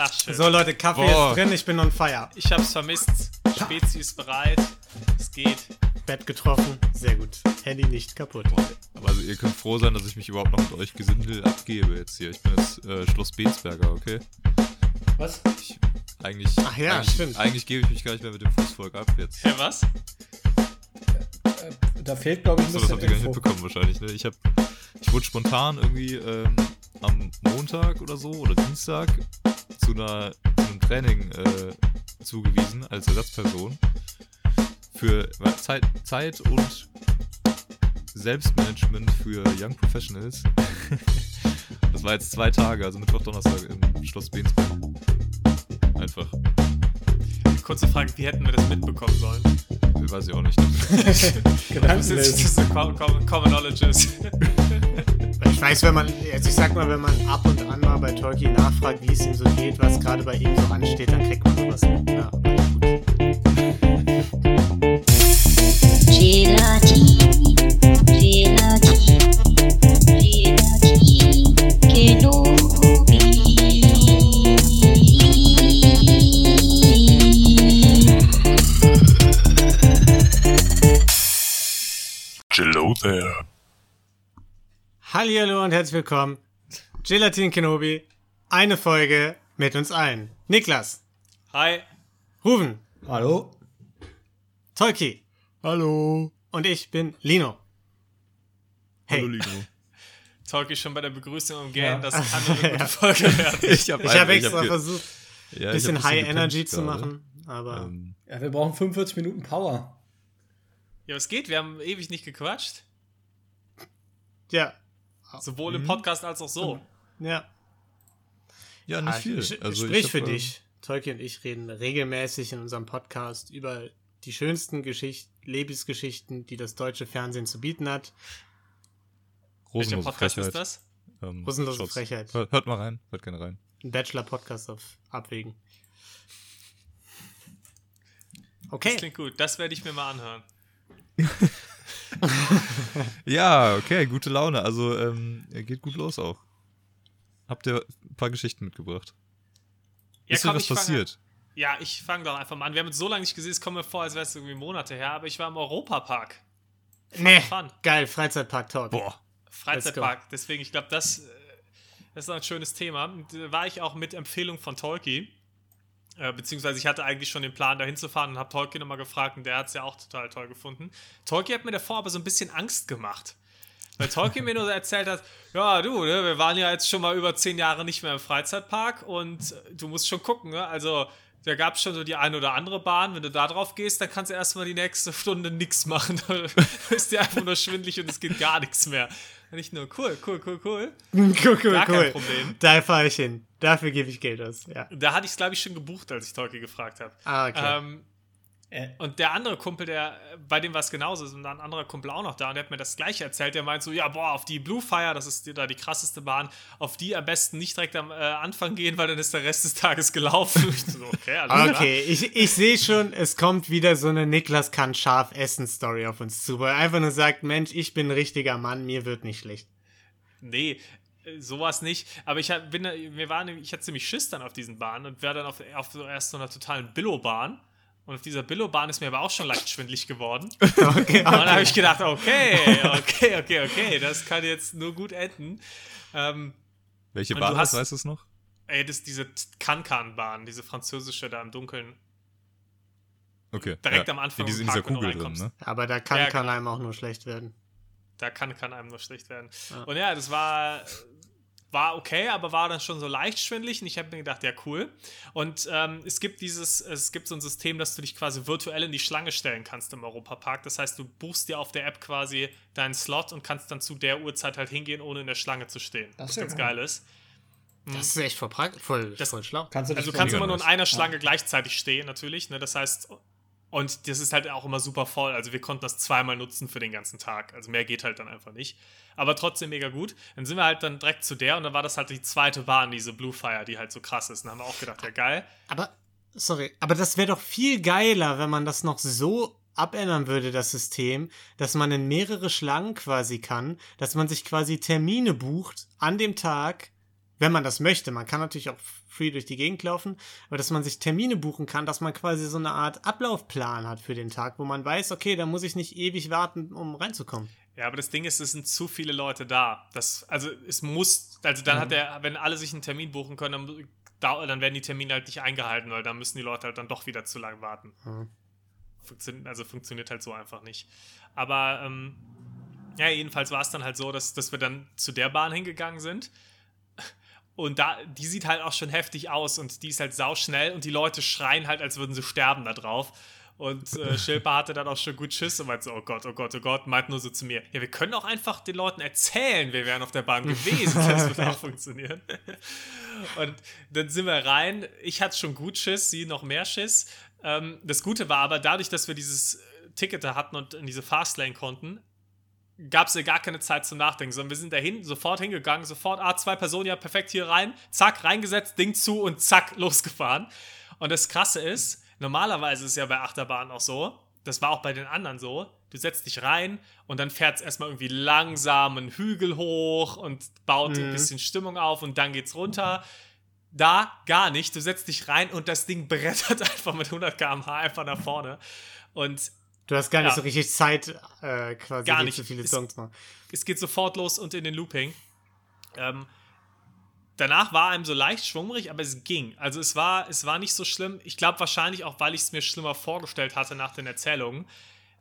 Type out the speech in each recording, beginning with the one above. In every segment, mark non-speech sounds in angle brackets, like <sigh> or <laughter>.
Ach, schön. So Leute, Kaffee Boah. ist drin, ich bin on fire. Ich hab's vermisst. Spezi ist bereit. Es geht. Bett getroffen, sehr gut. Handy nicht kaputt. Aber also ihr könnt froh sein, dass ich mich überhaupt noch mit euch Gesindel abgebe jetzt hier. Ich bin jetzt äh, Schloss Bensberger, okay? Was? Ich, eigentlich, Ach ja, eigentlich, stimmt. eigentlich gebe ich mich gar nicht mehr mit dem Fußvolk ab jetzt. Ja, was? Da fehlt, glaube ich, ein So, das bisschen habt ihr gar nicht mitbekommen wahrscheinlich, ne? Ich hab, ich wurde spontan irgendwie ähm, am Montag oder so oder Dienstag zu, einer, zu einem Training äh, zugewiesen als Ersatzperson für Zeit, Zeit und Selbstmanagement für Young Professionals. <laughs> Das war jetzt zwei Tage, also Mittwoch, Donnerstag im Schloss Bensberg. Einfach, Kurze Frage, wie hätten wir das mitbekommen sollen? weiß ich auch nicht. <laughs> Das ist, das ist Common Knowledges. Ich weiß, wenn man, also ich sag mal, wenn man ab und an mal bei Tolkien nachfragt, wie es ihm so geht, was gerade bei ihm so ansteht, dann kriegt man sowas. Ja, gut. Herzlich willkommen. Gelatin Kenobi, eine Folge mit uns allen. Niklas, Hi. Ruven, Hallo? Tolki Hallo. und ich bin Lino. Hey, Hallo, Lino. <laughs> Talk ich schon bei der Begrüßung umgehen. Ja. Das kann eine <laughs> gute Folge werden. Ich habe habe extra versucht, ja, ein hab bisschen High Energy zu gerade. machen, aber Ähm, Ja, wir brauchen 45 Minuten Power. Ja, was geht? Wir haben ewig nicht gequatscht. ja, Sowohl im Podcast als auch so. ja. ja, nicht Ah, viel. Also ich Sprich für dich. Tolki und ich reden regelmäßig in unserem Podcast über die schönsten Geschicht Lebensgeschichten, die das deutsche Fernsehen zu bieten hat. Welcher Podcast Frechheit. ist das? Ähm, Rosenlose schaut's- Frechheit. Hört, hört mal rein, hört gerne rein. Ein Bachelor-Podcast auf Abwägen. Das Okay. klingt gut. Das werde ich mir mal anhören. <laughs> <laughs> Ja, okay, gute Laune. Also, ähm, geht gut los auch. Habt ihr ein paar Geschichten mitgebracht? Ja, ist komm, was ich fang passiert? Ja, ich fange doch einfach mal an. Wir haben uns so lange nicht gesehen, es kommt mir vor, als wäre es irgendwie Monate her, aber ich war im Europapark. Nee, Fun. geil, Freizeitpark-Talk. Boah. Freizeitpark. Deswegen, ich glaube, das, äh, das ist ein schönes Thema. Und, äh, war ich auch mit Empfehlung von Tolki. Äh, beziehungsweise ich hatte eigentlich schon den Plan, da hinzufahren und habe Tolki nochmal gefragt und der hat es ja auch total toll gefunden. Tolki hat mir davor aber so ein bisschen Angst gemacht. Weil Tolkien mir nur so erzählt hat, ja du, ne, wir waren ja jetzt schon mal über zehn Jahre nicht mehr im Freizeitpark und du musst schon gucken, ne? also da gab es schon so die eine oder andere Bahn, wenn du da drauf gehst, dann kannst du erstmal die nächste Stunde nichts machen, <laughs> da ist dir einfach nur schwindlig und es geht gar nichts mehr. Und ich nur, cool, cool, cool, cool. <laughs> Cool, cool, Gar kein cool. Problem. Da fahre ich hin. Dafür gebe ich Geld aus. Ja. Da hatte ich es, glaube ich, schon gebucht, als ich Tolki gefragt habe. Ah, okay. Ähm, Äh, Und der andere Kumpel, der, bei dem war es genauso, ist und ein anderer Kumpel auch noch da und der hat mir das gleiche erzählt. Der meint so, ja, boah, auf die Blue Fire, das ist da die krasseste Bahn, auf die am besten nicht direkt am äh, Anfang gehen, weil dann ist der Rest des Tages gelaufen. <laughs> Ich so, okay, alles klar. Okay, ich, ich sehe schon, es kommt wieder so eine Niklas kann scharf essen Story auf uns zu, wo er einfach nur sagt, Mensch, ich bin ein richtiger Mann, mir wird nicht schlecht. Nee, äh, sowas nicht. Aber ich hab- bin, da- mir war, nämlich- ich hatte ziemlich Schiss dann auf diesen Bahnen und war dann auf, auf so erst so einer totalen Billo-Bahn. Und auf dieser Billo-Bahn ist mir aber auch schon leicht schwindlig geworden. <laughs> Okay, Und dann habe okay. ich gedacht, okay, okay, okay, okay, das kann jetzt nur gut enden. Ähm, Welche Bahn hast- weißt du es noch? ey, das ist diese Kankan-Bahn, diese französische da im Dunkeln. Okay. Direkt am Anfang In, diese- in dieser Kugel drin, reinkommst. ne? Aber da kann, Ja, kann genau. einem auch nur schlecht werden. Da kann, kann einem nur schlecht werden. Ja. Und ja, das war, war okay, aber war dann schon so leicht schwindlig und ich habe mir gedacht, ja, cool. Und ähm, es gibt dieses, es gibt so ein System, dass du dich quasi virtuell in die Schlange stellen kannst im Europapark. Das heißt, du buchst dir auf der App quasi deinen Slot und kannst dann zu der Uhrzeit halt hingehen, ohne in der Schlange zu stehen. Das was ist ja ganz cool. geil ist. Das ist echt voll, voll, Das- voll schlau. kannst du Also du kannst immer nur in einer Schlange gleichzeitig stehen, natürlich. Ne? Das heißt, und das ist halt auch immer super voll. Also wir konnten das zweimal nutzen für den ganzen Tag. Also mehr geht halt dann einfach nicht. Aber trotzdem mega gut. Dann sind wir halt dann direkt zu der und dann war das halt die zweite Bahn, diese Blue Fire, die halt so krass ist. Und dann haben wir auch gedacht, ja geil. Aber, sorry, aber das wäre doch viel geiler, wenn man das noch so abändern würde, das System, dass man in mehrere Schlangen quasi kann, dass man sich quasi Termine bucht an dem Tag wenn man das möchte. Man kann natürlich auch free durch die Gegend laufen, aber dass man sich Termine buchen kann, dass man quasi so eine Art Ablaufplan hat für den Tag, wo man weiß, okay, da muss ich nicht ewig warten, um reinzukommen. Ja, aber das Ding ist, es sind zu viele Leute da. Das, also es muss, also dann hat er, wenn alle sich einen Termin buchen können, dann, dann werden die Termine halt nicht eingehalten, weil dann müssen die Leute halt dann doch wieder zu lang warten. Mhm. Funktion, also funktioniert halt so einfach nicht. Aber ähm, ja, jedenfalls war es dann halt so, dass, dass wir dann zu der Bahn hingegangen sind. Und da, die sieht halt auch schon heftig aus und die ist halt sauschnell und die Leute schreien halt, als würden sie sterben da drauf. Und äh, <laughs> Schilper hatte dann auch schon gut Schiss und meinte so, oh Gott, oh Gott, oh Gott, meint nur so zu mir, ja, wir können auch einfach den Leuten erzählen, wir wären auf der Bahn gewesen, das wird auch <laughs> funktionieren. Und dann sind wir rein, ich hatte schon gut Schiss, sie noch mehr Schiss. Ähm, das Gute war aber, dadurch, dass wir dieses Ticket da hatten und in diese Fastlane konnten, gab es ja gar keine Zeit zum Nachdenken, sondern wir sind dahin, sofort hingegangen, sofort, ah, zwei Personen, ja, perfekt hier rein, zack, reingesetzt, Ding zu und zack, <laughs> losgefahren. Und das Krasse ist, normalerweise ist es ja bei Achterbahnen auch so, das war auch bei den anderen so, du setzt dich rein und dann fährt es erstmal irgendwie langsam einen Hügel hoch und baut ein bisschen Stimmung auf und dann geht's runter. Da gar nicht, du setzt dich rein und das Ding brettert <laughs> einfach mit 100 km/h einfach nach vorne. Und Du hast gar nicht Ja. so richtig Zeit, äh, quasi Gar nicht. so viele Songs machen. es geht sofort los und in den Looping. Ähm, danach war einem so leicht schwummrig, aber es ging. Also es war, es war nicht so schlimm. Ich glaube wahrscheinlich auch, weil ich es mir schlimmer vorgestellt hatte nach den Erzählungen,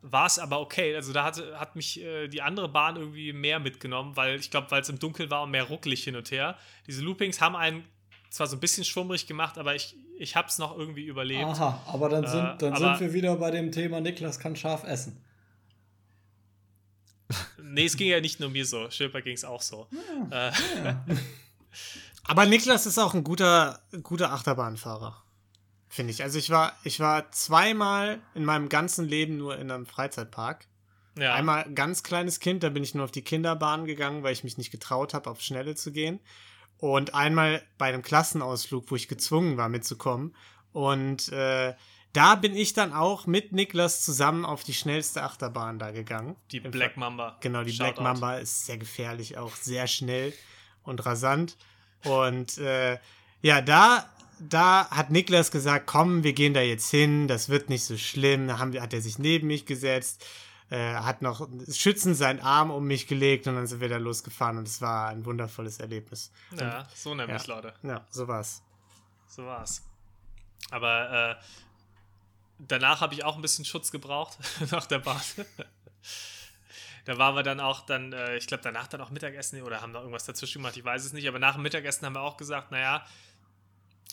war es aber okay. Also da hatte, hat mich äh, die andere Bahn irgendwie mehr mitgenommen, weil ich glaube, weil es im Dunkeln war und mehr ruckelig hin und her. Diese Loopings haben einen zwar so ein bisschen schwummrig gemacht, aber ich, ich habe es noch irgendwie überlebt. Aha, aber dann, sind, Äh, dann aber- sind wir wieder bei dem Thema, Niklas kann scharf essen. <laughs> Nee, es ging ja nicht nur mir so. Schilper ging es auch so. Äh, <laughs> Aber Niklas ist auch ein guter, guter Achterbahnfahrer. Finde ich. Also ich war, ich war zweimal in meinem ganzen Leben nur in einem Freizeitpark. ja. Einmal ganz kleines Kind, da bin ich nur auf die Kinderbahn gegangen, weil ich mich nicht getraut habe, auf Schnelle zu gehen. Und einmal bei einem Klassenausflug, wo ich gezwungen war mitzukommen. Und äh, da bin ich dann auch mit Niklas zusammen auf die schnellste Achterbahn da gegangen. Die Im Black Mamba. Genau, die Black Shoutout. Mamba ist sehr gefährlich, auch sehr schnell und rasant. Und äh, ja, da, da hat Niklas gesagt, komm, wir gehen da jetzt hin, das wird nicht so schlimm. Da haben, wir- hat er sich neben mich gesetzt, äh, hat noch schützend seinen Arm um mich gelegt und dann sind wir da losgefahren und es war ein wundervolles Erlebnis. Ja, so nämlich, Ja. Leute. Ja, so war's. So war's. Aber äh, danach habe ich auch ein bisschen Schutz gebraucht <laughs> nach der Bahn. <laughs> da waren wir dann auch dann, äh, ich glaube danach dann auch Mittagessen oder haben noch irgendwas dazwischen gemacht, ich weiß es nicht, aber nach dem Mittagessen haben wir auch gesagt, naja,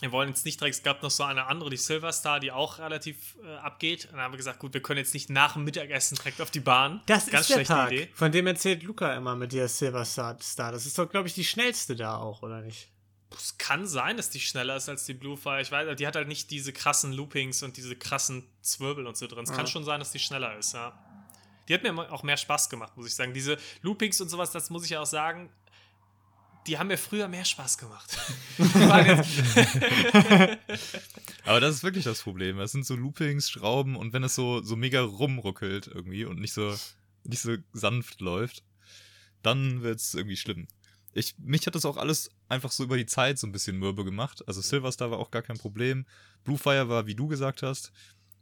wir wollen jetzt nicht direkt, es gab noch so eine andere, die Silverstar, die auch relativ äh, abgeht. Und dann haben wir gesagt, gut, wir können jetzt nicht nach dem Mittagessen direkt auf die Bahn. Das Ganz ist der schlechte Park, Idee. von dem erzählt Luca immer mit der Silver Star. Star. Das ist doch, glaube ich, die schnellste da auch, oder nicht? Es kann sein, dass die schneller ist als die Bluefire. Ich weiß, die hat halt nicht diese krassen Loopings und diese krassen Zwirbel und so drin. Es kann Ja. schon sein, dass die schneller ist, ja. Die hat mir auch mehr Spaß gemacht, muss ich sagen. Diese Loopings und sowas, das muss ich ja auch sagen, die haben mir früher mehr Spaß gemacht. <laughs> Aber das ist wirklich das Problem. Es sind so Loopings, Schrauben und wenn es so, so mega rumruckelt irgendwie und nicht so, nicht so sanft läuft, dann wird es irgendwie schlimm. Ich, mich hat das auch alles einfach so über die Zeit so ein bisschen mürbe gemacht. Also Silverstar war auch gar kein Problem. Bluefire war, wie du gesagt hast.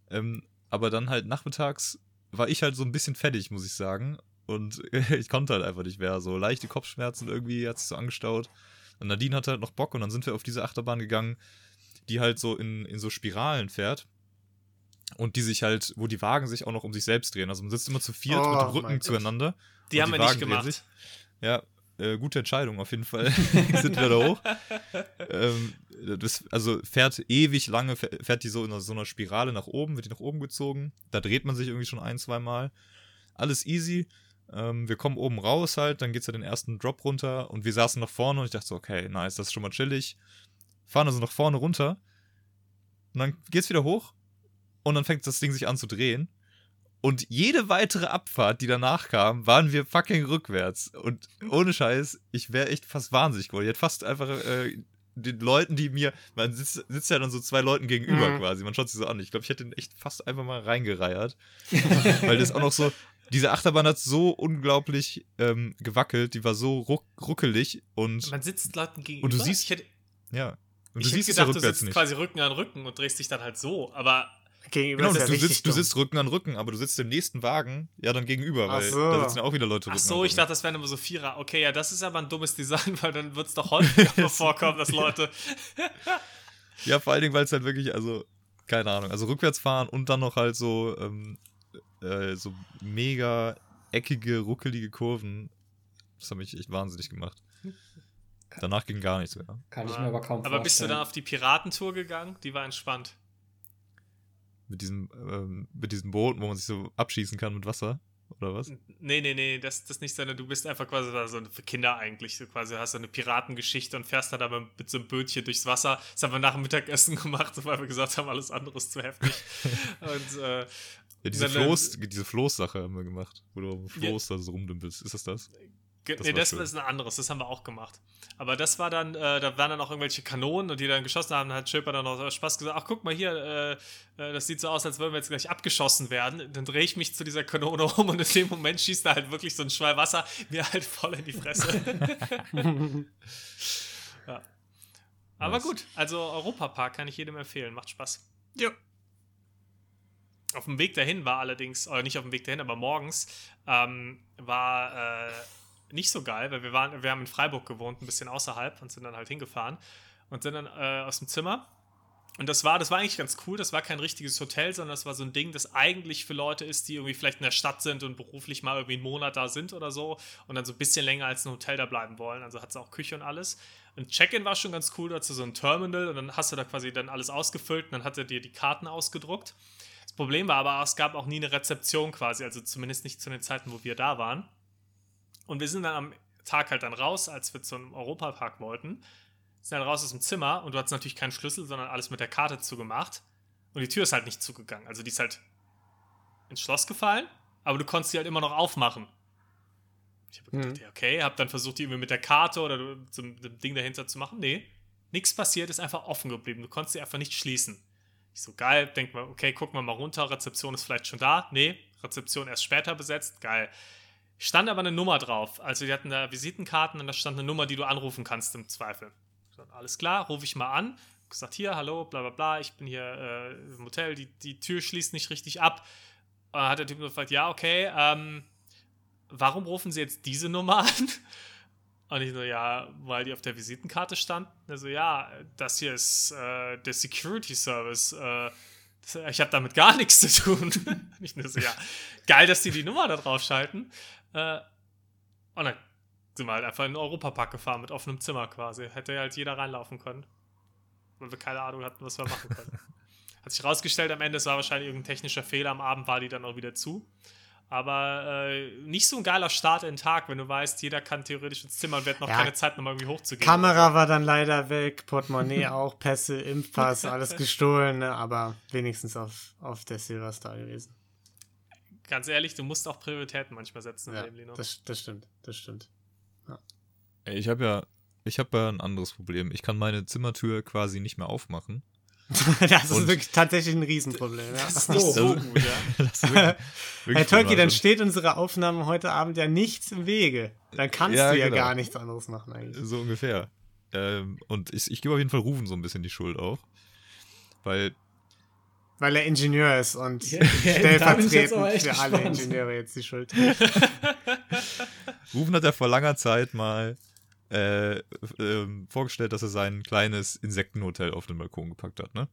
Ähm, aber dann halt nachmittags war ich halt so ein bisschen fertig, muss ich sagen. Und <laughs> ich konnte halt einfach nicht mehr. So leichte Kopfschmerzen irgendwie hat sich so angestaut. Und Nadine hatte halt noch Bock und dann sind wir auf diese Achterbahn gegangen, die halt so in, in so Spiralen fährt. Und die sich halt, wo die Wagen sich auch noch um sich selbst drehen. Also man sitzt immer zu viert Oh mit dem mein Rücken zueinander. die haben wir nicht Wagen drehen gemacht. Ja, äh, gute Entscheidung auf jeden Fall. <laughs> <laughs> Sind wir da hoch. ähm, das, also fährt ewig lange, fäh- fährt die so in so einer Spirale nach oben, wird die nach oben gezogen. Da dreht man sich irgendwie schon ein, zwei Mal. Alles easy. Ähm, wir kommen oben raus halt, dann geht's ja den ersten Drop runter und wir saßen nach vorne und ich dachte so, okay, nice, das ist schon mal chillig. Fahren also nach vorne runter und dann geht's wieder hoch und dann fängt das Ding sich an zu drehen. Und jede weitere Abfahrt, die danach kam, waren wir fucking rückwärts. Und ohne Scheiß, ich wäre echt fast wahnsinnig geworden. Ich hätte fast einfach äh, den Leuten, die mir, man sitzt, sitzt ja dann so zwei Leuten gegenüber Mhm. quasi, man schaut sich so an. Ich glaube, ich hätte den echt fast einfach mal reingereiert. <laughs> weil das auch noch so, diese Achterbahn hat so unglaublich ähm, gewackelt, die war so ruck ruckelig und Man sitzt Leuten gegenüber. Und du siehst- ich hätte, ja. Und du siehst ja gedacht, du rückwärts sitzt nicht. quasi Rücken an Rücken und drehst dich dann halt so. Aber Gegenüber Genau, ist ja du, richtig sitzt, du dumm. sitzt Rücken an Rücken, aber du sitzt im nächsten Wagen ja dann gegenüber, Ach weil so. da sitzen ja auch wieder Leute ach Rücken so, an ich dachte, das wären immer so Vierer. Okay, ja, das ist aber ein dummes Design, <laughs> weil dann wird es doch <laughs> häufiger vorkommen, dass <laughs> Leute. Ja, vor allen Dingen, weil es halt wirklich, also, keine Ahnung, also rückwärts fahren und dann noch halt so, ähm, äh, so mega eckige, ruckelige Kurven. Das hat mich echt wahnsinnig gemacht. Danach ging gar nichts mehr. Kann ich mir aber kaum Aber bist du vorstellen. dann auf die Piratentour gegangen? Die war entspannt. Mit diesem, ähm, mit diesem Boot, wo man sich so abschießen kann mit Wasser. Oder was? Nee, nee, nee, das, das nicht, sondern du bist einfach quasi da so für Kinder eigentlich. So quasi hast du eine Piratengeschichte und fährst dann aber mit so einem Bötchen durchs Wasser. Das haben wir nach dem Mittagessen <laughs> gemacht, weil wir gesagt haben, alles andere ist zu heftig. <laughs> und äh, Ja, diese Floß, diese Floßsache haben wir gemacht. Wo du auf dem Floß da so rumdümpelst. Ist das das? Ge- Das nee, das schön. ist ein anderes, das haben wir auch gemacht. Aber das war dann, äh, da waren dann auch irgendwelche Kanonen und die dann geschossen haben, hat Schöper dann noch Spaß gesagt, ach guck mal hier, äh, äh, das sieht so aus, als würden wir jetzt gleich abgeschossen werden. Dann drehe ich mich zu dieser Kanone <laughs> um und in dem Moment schießt da halt wirklich so ein Schwall Wasser mir halt voll in die Fresse. <laughs> <laughs> ja. Aber Nice. gut, also Europapark kann ich jedem empfehlen, macht Spaß. Ja. Auf dem Weg dahin war allerdings, oder nicht auf dem Weg dahin, aber morgens ähm, war äh, nicht so geil, weil wir waren, wir haben in Freiburg gewohnt, ein bisschen außerhalb und sind dann halt hingefahren und sind dann äh, aus dem Zimmer. Und das war, das war eigentlich ganz cool. Das war kein richtiges Hotel, sondern das war so ein Ding, das eigentlich für Leute ist, die irgendwie vielleicht in der Stadt sind und beruflich mal irgendwie einen Monat da sind oder so und dann so ein bisschen länger als ein Hotel da bleiben wollen. Also hat es auch Küche und alles. Und Check-in war schon ganz cool, dazu so ein Terminal und dann hast du da quasi dann alles ausgefüllt und dann hat er dir die Karten ausgedruckt. Das Problem war aber, es gab auch nie eine Rezeption quasi, also zumindest nicht zu den Zeiten, wo wir da waren. Und wir sind dann am Tag halt dann raus, als wir zum Europapark wollten, sind dann raus aus dem Zimmer und du hattest natürlich keinen Schlüssel, sondern alles mit der Karte zugemacht. Und die Tür ist halt nicht zugegangen. Also die ist halt ins Schloss gefallen, aber du konntest sie halt immer noch aufmachen. Ich habe gedacht, Mhm. ja, okay, habe dann versucht, die irgendwie mit der Karte oder einem Ding dahinter zu machen. Nee, nichts passiert, ist einfach offen geblieben. Du konntest sie einfach nicht schließen. Ich so, geil, denk mal, okay, gucken wir mal runter, Rezeption ist vielleicht schon da. Nee, Rezeption erst später besetzt, geil. Stand aber eine Nummer drauf. Also die hatten da Visitenkarten und da stand eine Nummer, die du anrufen kannst im Zweifel. So, alles klar, rufe ich mal an. Gesagt, hier, hallo, bla bla bla, ich bin hier äh, im Hotel, die, die Tür schließt nicht richtig ab. Und dann hat der Typ nur gefragt, ja, okay, ähm, warum rufen Sie jetzt diese Nummer an? Und ich so, ja, weil die auf der Visitenkarte stand. Also, ja, das hier ist äh, der Security Service. Äh, das, ich habe damit gar nichts zu tun. <laughs> ich nur so, ja, geil, dass die die Nummer da drauf schalten. Äh, und dann sind wir halt einfach in den Europapark gefahren mit offenem Zimmer quasi. Hätte halt jeder reinlaufen können. Weil wir keine Ahnung hatten, was wir machen können. <laughs> Hat sich rausgestellt, am Ende, es war wahrscheinlich irgendein technischer Fehler. Am Abend war die dann auch wieder zu. Aber äh, nicht so ein geiler Start in den Tag, wenn du weißt, jeder kann theoretisch ins Zimmer und wird noch Ja. keine Zeit, nochmal irgendwie hochzugehen. Kamera war dann leider weg, Portemonnaie <laughs> auch, Pässe, Impfpass, alles <laughs> gestohlen, ne? aber wenigstens auf, auf der Silverstar gewesen. Ganz ehrlich, du musst auch Prioritäten manchmal setzen im Ja, Leben, Lino. das, das stimmt, das stimmt. Ey, ich habe ja, ich habe ja ein anderes Problem. Ich kann meine Zimmertür quasi nicht mehr aufmachen. <laughs> das ist wirklich tatsächlich ein Riesenproblem. Ja. Das ist <laughs> nicht so gut, ja. <laughs> Wirklich, wirklich Herr Tolki, dann problematisch. steht unserer Aufnahme heute Abend ja nichts im Wege. Dann kannst Ja, du ja genau. gar nichts anderes machen eigentlich. So ungefähr. Ähm, und ich, ich gebe auf jeden Fall Rufen so ein bisschen die Schuld auch. Weil, Weil er Ingenieur ist und Ja, stellvertretend für alle. Ingenieure jetzt die Schuld trägt. Rufen hat ja vor langer Zeit mal äh, ähm, vorgestellt, dass er sein kleines Insektenhotel auf den Balkon gepackt hat, ne?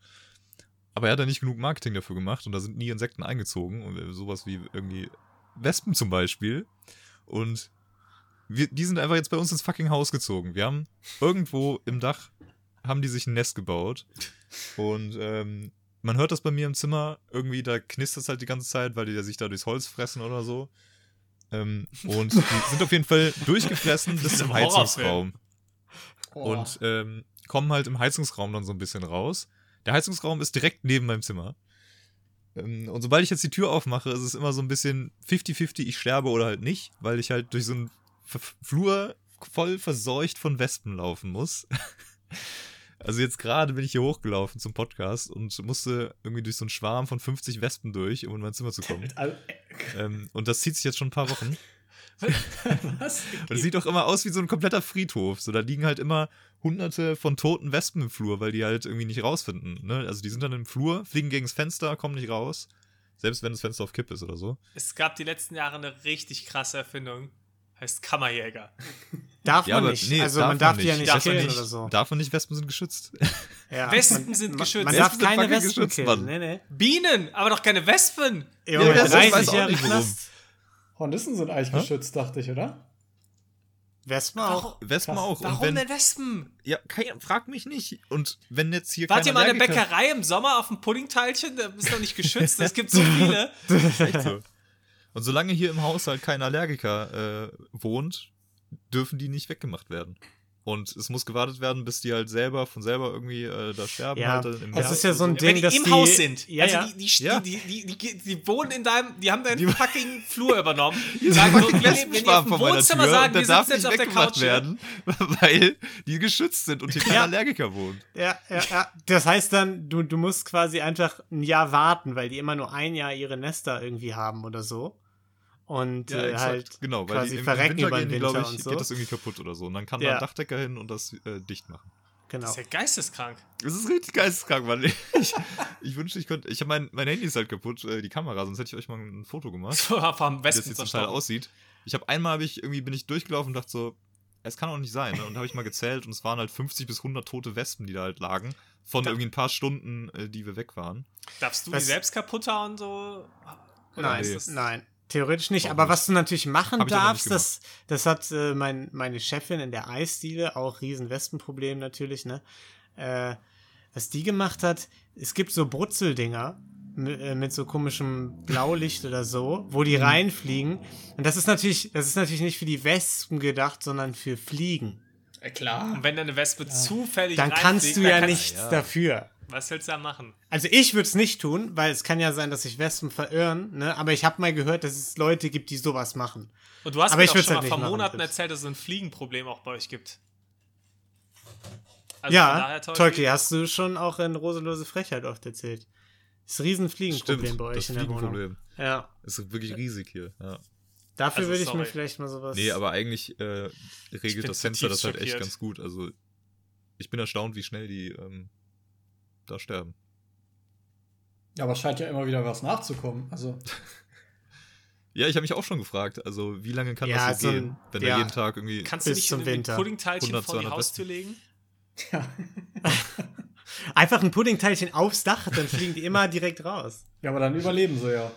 Aber er hat ja nicht genug Marketing dafür gemacht und da sind nie Insekten eingezogen. Und äh, sowas wie irgendwie Wespen zum Beispiel. Und wir, die sind einfach jetzt bei uns ins fucking Haus gezogen. Wir haben irgendwo im Dach haben die sich ein Nest gebaut. Und ähm, man hört das bei mir im Zimmer. Irgendwie, da knistert es halt die ganze Zeit, weil die sich da durchs Holz fressen oder so. Ähm, und die sind auf jeden Fall durchgefressen <laughs> bis zum Heizungsraum. Oh. Und ähm, kommen halt im Heizungsraum dann so ein bisschen raus. Der Heizungsraum ist direkt neben meinem Zimmer. Ähm, und sobald ich jetzt die Tür aufmache, ist es immer so ein bisschen 50-50, ich sterbe oder halt nicht, weil ich halt durch so einen F Flur voll verseucht von Wespen laufen muss. <laughs> Also jetzt gerade bin ich hier hochgelaufen zum Podcast und musste irgendwie durch so einen Schwarm von 50 Wespen durch, um in mein Zimmer zu kommen. <laughs> Also, ähm, und das zieht sich jetzt schon ein paar Wochen. <laughs> was? Und es sieht doch immer aus wie so ein kompletter Friedhof. So, da liegen halt immer hunderte von toten Wespen im Flur, weil die halt irgendwie nicht rausfinden. Ne? Also die sind dann im Flur, fliegen gegens Fenster, kommen nicht raus. Selbst wenn das Fenster auf Kipp ist oder so. Es gab die letzten Jahre eine richtig krasse Erfindung. Heißt Kammerjäger. <laughs> Darf Ja, man aber nicht. nee, also darf man man darf die ja nicht. Darf man killen nicht. oder so. Darf man nicht, Wespen sind geschützt. <laughs> Ja, Wespen man, sind man, geschützt. Man Wespen darf keine Wespen geschützt, killen. Nee, nee. Bienen, aber doch keine Wespen. Junge, das- ich weiß 30 auch Jahre nicht, warum. Hornissen sind eigentlich Hä? geschützt, dachte ich, oder? Wespen auch. Wespen auch. Warum wenn, denn Wespen? Ja, kein, frag mich nicht. Und wenn jetzt hier Wart ihr mal in der Bäckerei im Sommer auf dem Puddingteilchen? Da ist doch nicht <laughs> geschützt. Es gibt so viele. Echt so. Und solange hier im Haushalt kein Allergiker äh, wohnt, dürfen die nicht weggemacht werden. Und es muss gewartet werden, bis die halt selber von selber irgendwie äh, da sterben. Ja, halt im es Herbst ist ja so ein Wenn Ding, die dass im die, Haus sind. Ja, also ja. Die, die, Ja. die, die, die, die, die wohnen in deinem, die haben deinen fucking Flur übernommen. Hier Sagen, so, wenn, wenn Wespenschwarm auf dem Wohnzimmer Tür sagen, wir darf sitzen jetzt nicht auf der Couch. werden, <laughs> weil die geschützt sind und hier kein Ja. Allergiker wohnt. Ja, ja, ja. Das heißt dann, du, du musst quasi einfach ein Jahr warten, weil die immer nur ein Jahr ihre Nester irgendwie haben oder so. Und äh, halt genau, weil quasi die im, im verrecken Winter über gehen, den die, Winter glaube ich, und so. geht das irgendwie kaputt oder so. Und dann kann da Ja. ein Dachdecker hin und das äh, dicht machen. Genau. Das ist ja geisteskrank. Das ist richtig geisteskrank, Mann. <laughs> Ich, ich wünschte, ich könnte. Ich habe mein, mein Handy ist halt kaputt, äh, die Kamera, sonst hätte ich euch mal ein Foto gemacht. <laughs> So vom wie das Westen jetzt zerstochen. aussieht. Ich habe einmal hab ich irgendwie bin ich durchgelaufen und dachte so, es kann auch nicht sein. Ne? Und habe ich mal gezählt und es waren halt 50 bis 100 tote Wespen, die da halt lagen. Von Da- irgendwie ein paar Stunden, äh, die wir weg waren. Darfst du Was- die selbst kaputt hauen so? Oder Nein, nein. Theoretisch nicht, aber nicht. was du natürlich machen darfst, das, das hat äh, mein, meine Chefin in der Eisdiele, auch riesen Wespenproblem natürlich, ne? Äh, was die gemacht hat, es gibt so Brutzeldinger mit, äh, mit so komischem Blaulicht oder so, wo Mhm. die reinfliegen. Und das ist natürlich, das ist natürlich nicht für die Wespen gedacht, sondern für Fliegen. Ja, klar. Und wenn deine Wespe zufällig Dann kannst du dann ja kannst- nichts ja. dafür. Was willst du da machen? Also ich würde es nicht tun, weil es kann ja sein, dass sich Wespen verirren, ne? Aber ich habe mal gehört, dass es Leute gibt, die sowas machen. Und du hast Aber mir ich würd's schon halt mal vor machen, Monaten erzählt, dass es ein Fliegenproblem auch bei euch gibt. Also ja, Tolki, hast du schon auch in Roselose Frechheit oft erzählt. Das ist ein Riesenfliegenproblem bei euch das in der Wohnung. Fliegenproblem. Ja, Ist wirklich riesig hier. Ja. dafür Also, würde ich mir sorry. vielleicht mal sowas. Nee, aber eigentlich äh, regelt das Fenster das halt echt ganz gut. Also ich bin erstaunt, wie schnell die ähm, da sterben. Ja, aber es scheint ja immer wieder was nachzukommen. Also, <laughs> Ja, ich habe mich auch schon gefragt, also wie lange kann Ja, das so so ein- gehen, wenn ja. da jeden Tag irgendwie kannst du bis nicht zum ein Winter. Puddingteilchen 100, vor die 200 Haustür legen? ja. <laughs> Einfach ein Puddingteilchen aufs Dach, dann fliegen die immer direkt raus. ja, aber dann überleben sie ja.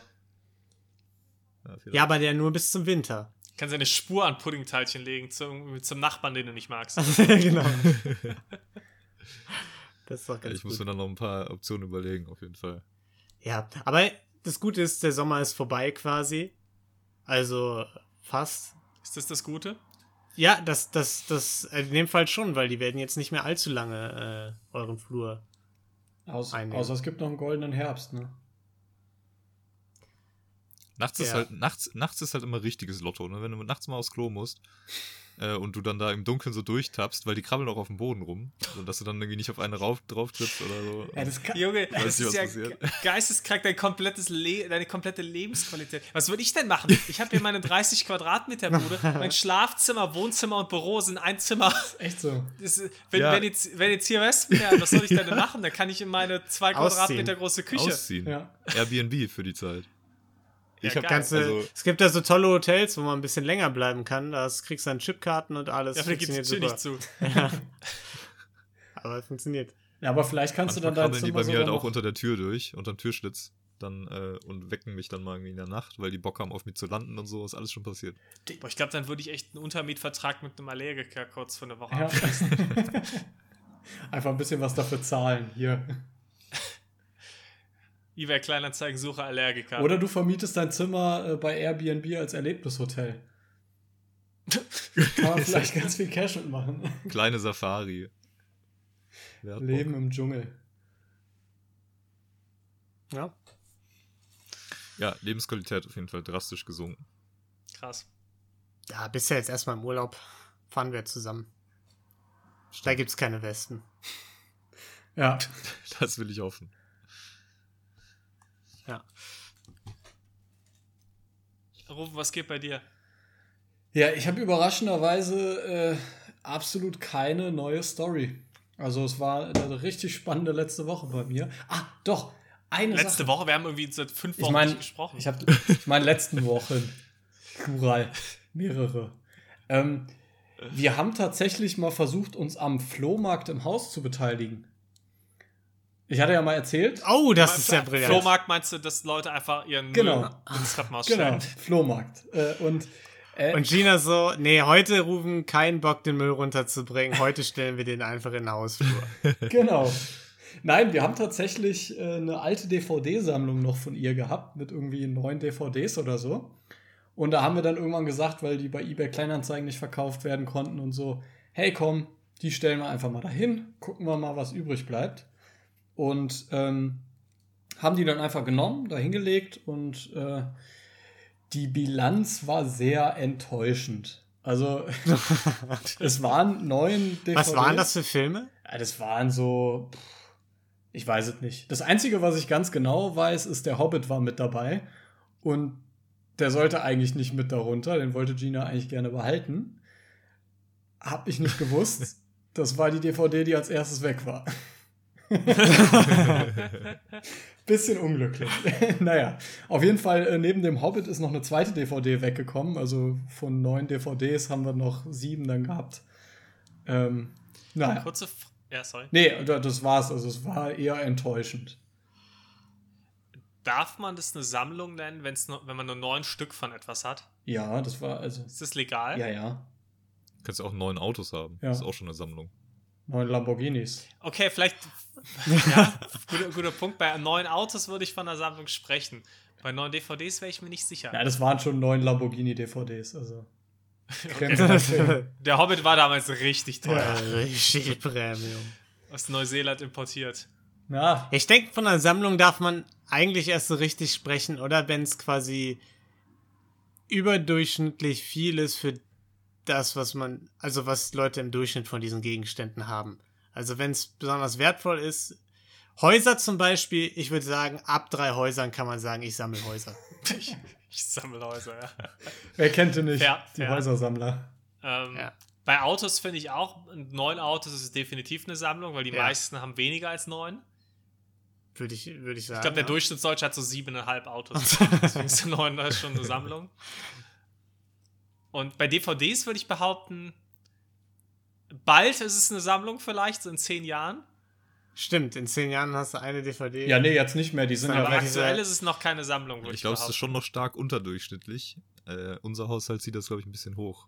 Ja, aber der nur bis zum Winter. Kannst du eine Spur an Puddingteilchen legen zum, zum Nachbarn, den du nicht magst. <laughs> genau. Das ist doch ganz ich muss gut. mir dann noch ein paar Optionen überlegen, auf jeden Fall. Ja, aber das Gute ist, der Sommer ist vorbei quasi. Also fast. Ist das das Gute? Ja, das, das, das, äh, in dem Fall schon, weil die werden jetzt nicht mehr allzu lange äh, euren Flur. Aus, Einnehmen. außer es gibt noch einen goldenen Herbst, ne? Nachts ist Ja. halt, nachts, nachts ist halt immer richtiges Lotto, ne? Wenn du nachts mal aufs Klo musst äh, und du dann da im Dunkeln so durchtappst, weil die krabbeln auch auf dem Boden rum, und dass du dann irgendwie nicht auf eine rauf, drauf trittst oder so. Ja, das kann, Junge, das nicht, ist was ja passiert. ge- geisteskrank, dein komplettes Le deine komplette Lebensqualität. Was würde ich denn machen? Ich habe hier meine 30 Quadratmeter Bude. Mein Schlafzimmer, Wohnzimmer und Büro sind ein Zimmer. echt so. Das ist, wenn, Ja. wenn, jetzt, wenn jetzt hier Wespen wären, was soll ich denn machen? Dann kann ich in meine zwei Ausziehen. Quadratmeter große Küche. Ausziehen. Ja. Airbnb für die Zeit. Ja, Ich hab geil. Kannst du, Also- es gibt da so tolle Hotels, wo man ein bisschen länger bleiben kann. Da kriegst du dann Chipkarten und alles. Ja, <laughs> aber da gibt es funktioniert super. nicht zu. Aber es funktioniert. Ja, aber vielleicht kannst Manchmal du dann krabbeln die bei mir halt auch unter der Tür durch, unterm Türschlitz. Dann, äh, und wecken mich dann mal irgendwie in der Nacht, weil die Bock haben, auf mich zu landen und so, ist alles schon passiert. Boah, ich glaube, dann würde ich echt einen Untermietvertrag mit einem Allergiker kurz für eine Woche Ja. abschließen. <laughs> Einfach ein bisschen was dafür zahlen. Hier. eBay Kleinanzeigen, Suche Allergiker. Oder du vermietest dein Zimmer äh, bei Airbnb als Erlebnishotel. <laughs> Kann man vielleicht ganz viel Cash mitmachen. Kleine Safari. Leben im Dschungel. Ja. Ja, Lebensqualität auf jeden Fall drastisch gesunken. Krass. Ja, bist ja jetzt erstmal im Urlaub. Fahren wir zusammen. Da gibt's keine Westen. Ja. <laughs> Das will ich hoffen. Ja. Rufen, was geht bei dir? Ja, ich habe überraschenderweise äh, absolut keine neue Story. Also es war eine richtig spannende letzte Woche bei mir. Ah, doch, eine Letzte Sache. Woche, wir haben irgendwie seit fünf Wochen Ich meine, nicht gesprochen. ich habe ich meine letzten Wochen. Plural. Mehrere. Ähm, wir haben tatsächlich mal versucht, uns am Flohmarkt im Haus zu beteiligen. Ich hatte ja mal erzählt. Oh, das ist ja brillant. Flohmarkt meinst du, dass Leute einfach ihren Genau. Müll ins Treppenhaus Genau, stellen? Flohmarkt. Äh, und äh, Und Gina so, nee, heute rufen keinen Bock, den Müll runterzubringen. Heute stellen wir den einfach in den Hausflur. <laughs> <laughs> Genau. Nein, wir haben tatsächlich äh, eine alte DVD-Sammlung noch von ihr gehabt, mit irgendwie neun DVDs oder so. Und da haben wir dann irgendwann gesagt, weil die bei eBay Kleinanzeigen nicht verkauft werden konnten und so, hey komm, die stellen wir einfach mal dahin, gucken wir mal, was übrig bleibt. Und ähm, haben die dann einfach genommen, da hingelegt und äh, die Bilanz war sehr enttäuschend. Also <laughs> es waren neun DVDs. Was waren das für Filme? Ja, das waren so. Ich weiß es nicht. Das Einzige, was ich ganz genau weiß, ist, der Hobbit war mit dabei. Und der sollte eigentlich nicht mit darunter. Den wollte Gina eigentlich gerne behalten. Hab ich nicht gewusst. <laughs> Das war die DVD, die als erstes weg war. <laughs> Bisschen unglücklich. <laughs> naja, auf jeden Fall, äh, neben dem Hobbit ist noch eine zweite DVD weggekommen. Also von neun DVDs haben wir noch sieben dann gehabt. Ähm, naja. Kurze F Ja, sorry. Nee, da- das war's. Also es war eher enttäuschend. Darf man das eine Sammlung nennen, wenn's nur, wenn man nur neun Stück von etwas hat? Ja, das war also. Ist das legal? Ja, ja. Kannst du auch neun Autos haben. Ja. Das ist auch schon eine Sammlung. Neun Lamborghinis. Okay, vielleicht. <laughs> ja, guter, guter Punkt. Bei neuen Autos würde ich von einer Sammlung sprechen. Bei neuen DVDs wäre ich mir nicht sicher. Ja, das waren schon neun Lamborghini-DVDs. Also. <laughs> Okay. Der Hobbit war damals richtig teuer. Ja, richtig Premium. Aus Neuseeland importiert. Na, Ich denke, von einer Sammlung darf man eigentlich erst so richtig sprechen, oder? Wenn es quasi überdurchschnittlich viel ist für das, was man, also was Leute im Durchschnitt von diesen Gegenständen haben. Also wenn es besonders wertvoll ist, Häuser zum Beispiel, ich würde sagen, ab drei Häusern kann man sagen, ich sammle Häuser. <laughs> Ich, ich sammle Häuser, ja. wer kennt ihn nicht? Fair, Die fair. Häusersammler. Ähm, Ja. Bei Autos finde ich auch, neun Autos ist definitiv eine Sammlung, weil die Ja. meisten haben weniger als neun. Würde ich, würde ich sagen. Ich glaube, der ja. Durchschnittsdeutsche hat so siebeneinhalb Autos. <laughs> Deswegen ist neun schon eine Sammlung. Und bei DVDs würde ich behaupten, bald ist es eine Sammlung vielleicht, so in zehn Jahren. Stimmt, in zehn Jahren hast du eine DVD. Ja, nee, jetzt nicht mehr. Die sind Aber ja Aber aktuell ist es noch keine Sammlung, würde ich, Ich glaube, es ist schon noch stark unterdurchschnittlich. Äh, unser Haushalt sieht das, glaube ich, ein bisschen hoch.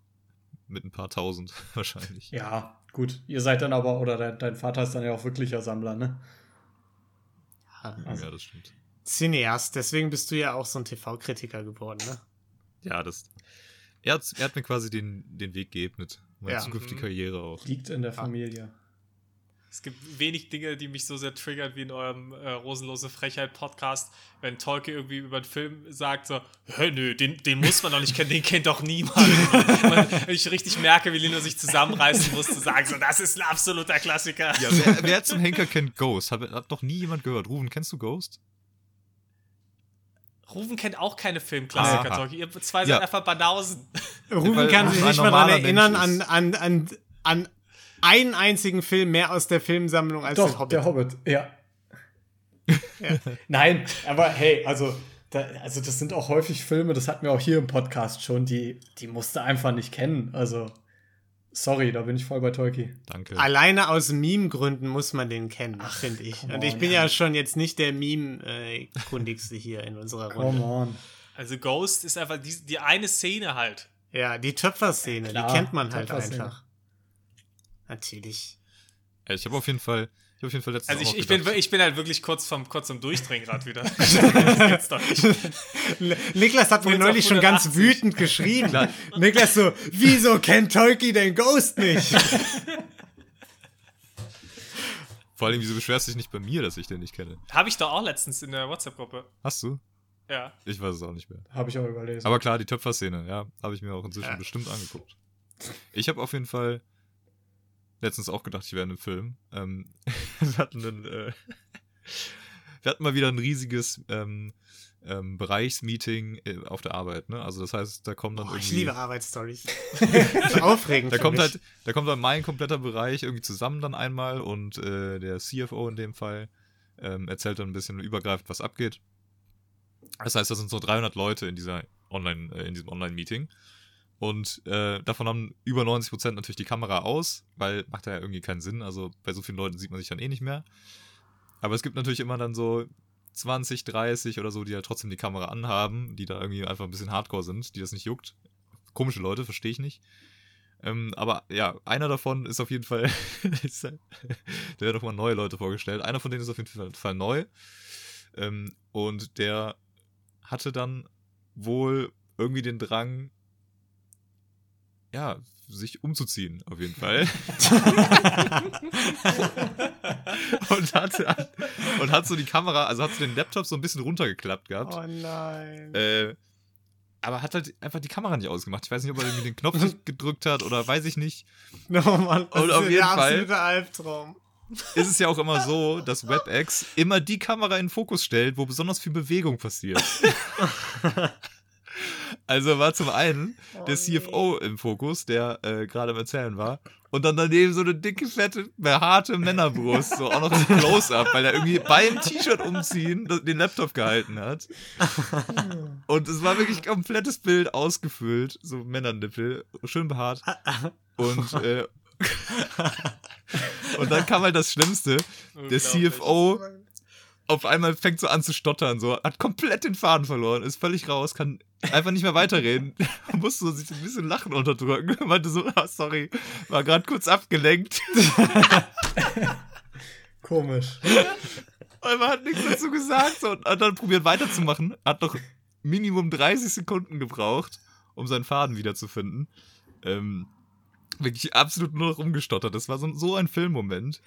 Mit ein paar tausend <laughs> wahrscheinlich. Ja, gut. Ihr seid dann aber, oder dein, dein Vater ist dann ja auch wirklicher Sammler, ne? Ja, das stimmt. Cineast, deswegen bist du ja auch so ein TV-Kritiker geworden, ne? Ja, das. Er hat, er hat mir quasi den, den Weg geebnet. Meine Ja. zukünftige Mhm. Karriere auch. Liegt in der Familie. Es gibt wenig Dinge, die mich so sehr triggern wie in eurem äh, Rosenlose Frechheit-Podcast, wenn Tolke irgendwie über einen Film sagt, so, Hä, nö, den, den muss man doch nicht kennen, den kennt doch niemand. <laughs> Man, wenn ich richtig merke, wie Lino sich zusammenreißen muss, zu sagen, so, das ist ein absoluter Klassiker. Ja, wer, wer zum Henker kennt Ghost? Hat, hat noch nie jemand gehört. Ruben, kennst du Ghost? Rufen kennt auch keine Filmklassiker, Aha. Tolke. Ihr zwei Ja. seid einfach Banausen. Ruben Weil kann sich nicht mal daran erinnern an, an, an, an einen einzigen Film mehr aus der Filmsammlung als Doch, den Hobbit. der Hobbit, <laughs> ja. Nein, aber hey, also, da, also das sind auch häufig Filme, das hatten wir auch hier im Podcast schon, die, die musste einfach nicht kennen. Also, sorry, da bin ich voll bei Tolki. Danke. Alleine aus Meme-Gründen muss man den kennen, finde ich. come Und ich on, bin ja ja. schon jetzt nicht der Meme-Kundigste hier in unserer Come Runde. on. Also Ghost ist einfach die, die eine Szene halt. Ja, die Töpferszene, Klar, die kennt man halt einfach. Natürlich. Ja, ich habe auf jeden Fall, ich habe auf jeden Fall letztens Also ich, ich, bin, ich bin halt wirklich kurz vom, kurz zum Durchdrehen gerade wieder. <laughs> <laughs> das doch nicht. Niklas hat mir neulich schon ganz 180. wütend geschrieben. Niklas so, wieso kennt Tolki den Ghost nicht? <laughs> Vor allem, wieso beschwerst du dich nicht bei mir, dass ich den nicht kenne? Habe ich doch auch letztens in der WhatsApp-Gruppe. Hast du? Ja. Ich weiß es auch nicht mehr. Habe ich auch überlesen. Aber klar, die Töpferszene, ja, habe ich mir auch inzwischen Ja. bestimmt angeguckt. Ich habe auf jeden Fall letztens auch gedacht, ich wäre in einem Film. Ähm, <laughs> wir hatten einen, äh, <laughs> wir hatten mal wieder ein riesiges ähm, ähm, Bereichsmeeting äh, auf der Arbeit, ne? Also das heißt, da kommen dann Oh, ich irgendwie. liebe Arbeitsstories. <laughs> aufregend. Da kommt mich. halt, da kommt dann mein kompletter Bereich irgendwie zusammen dann einmal und äh, der CFO in dem Fall ähm, erzählt dann ein bisschen übergreifend, was abgeht. Das heißt, da sind so 300 Leute in dieser Online, äh, in diesem Online-Meeting. Und äh, davon haben über 90% natürlich die Kamera aus, weil macht ja irgendwie keinen Sinn. Also bei so vielen Leuten sieht man sich dann eh nicht mehr. Aber es gibt natürlich immer dann so 20, 30 oder so, die halt trotzdem die Kamera anhaben, die da irgendwie einfach ein bisschen hardcore sind, die das nicht juckt. Komische Leute, verstehe ich nicht. Ähm, aber ja, einer davon ist auf jeden Fall, <laughs> ist, der hat nochmal neue Leute vorgestellt. Einer von denen ist auf jeden Fall, Fall neu. Ähm, und der hatte dann wohl irgendwie den Drang, ja, sich umzuziehen, auf jeden Fall. <laughs> und, hat, und hat so die Kamera, also hat so den Laptop so ein bisschen runtergeklappt gehabt. Oh nein. Äh, aber hat halt einfach die Kamera nicht ausgemacht. Ich weiß nicht, ob er irgendwie den Knopf <laughs> gedrückt hat oder weiß ich nicht. no, Mann, das und ist auf ja jeden der Fall- absolute Albtraum. Ist es ja auch immer so, dass WebEx immer die Kamera in den Fokus stellt, wo besonders viel Bewegung passiert. <laughs> also war zum einen Oh, der CFO im Fokus, der äh, gerade am Erzählen war. Und dann daneben so eine dicke, fette, behaarte Männerbrust. So auch noch ein Close-Up, weil er irgendwie beim T-Shirt umziehen den Laptop gehalten hat. <laughs> Und es war wirklich komplettes Bild ausgefüllt. So Männernippel, schön behaart. Und, äh, <laughs> und dann kam halt das Schlimmste. Der. CFO auf einmal fängt so an zu stottern, so hat komplett den Faden verloren, ist völlig raus, kann einfach nicht mehr weiterreden, <laughs> muss so sich ein bisschen Lachen unterdrücken, <laughs> meinte so, ah, sorry, war gerade kurz abgelenkt, <laughs> Komisch. weil man hat nichts dazu gesagt so, und hat dann probiert weiterzumachen, hat noch Minimum 30 Sekunden gebraucht, um seinen Faden wiederzufinden. Ähm, wirklich absolut nur noch rumgestottert. Das war so, so ein Filmmoment.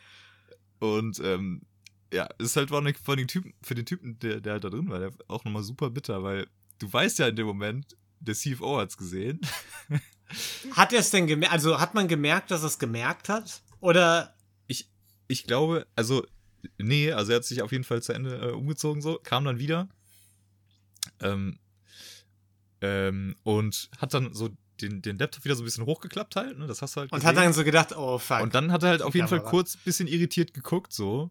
Und ähm, ja, ist halt allem für den Typen, für den Typen, der, der halt da drin war, der auch nochmal super bitter, weil du weißt ja in dem Moment, der CFO hat's gesehen. <laughs> Hat er es denn gemerkt? Also hat man gemerkt, dass er es gemerkt hat? Oder Ich, ich glaube, also, nee, also er hat sich auf jeden Fall zu Ende äh, umgezogen, so, kam dann wieder. Ähm, ähm, und hat dann so den, den Laptop wieder so ein bisschen hochgeklappt halt, ne? Das hast du halt und gesehen. hat dann so gedacht, oh fuck. Und dann hat er halt auf jeden Fall kurz ein bisschen irritiert geguckt, so.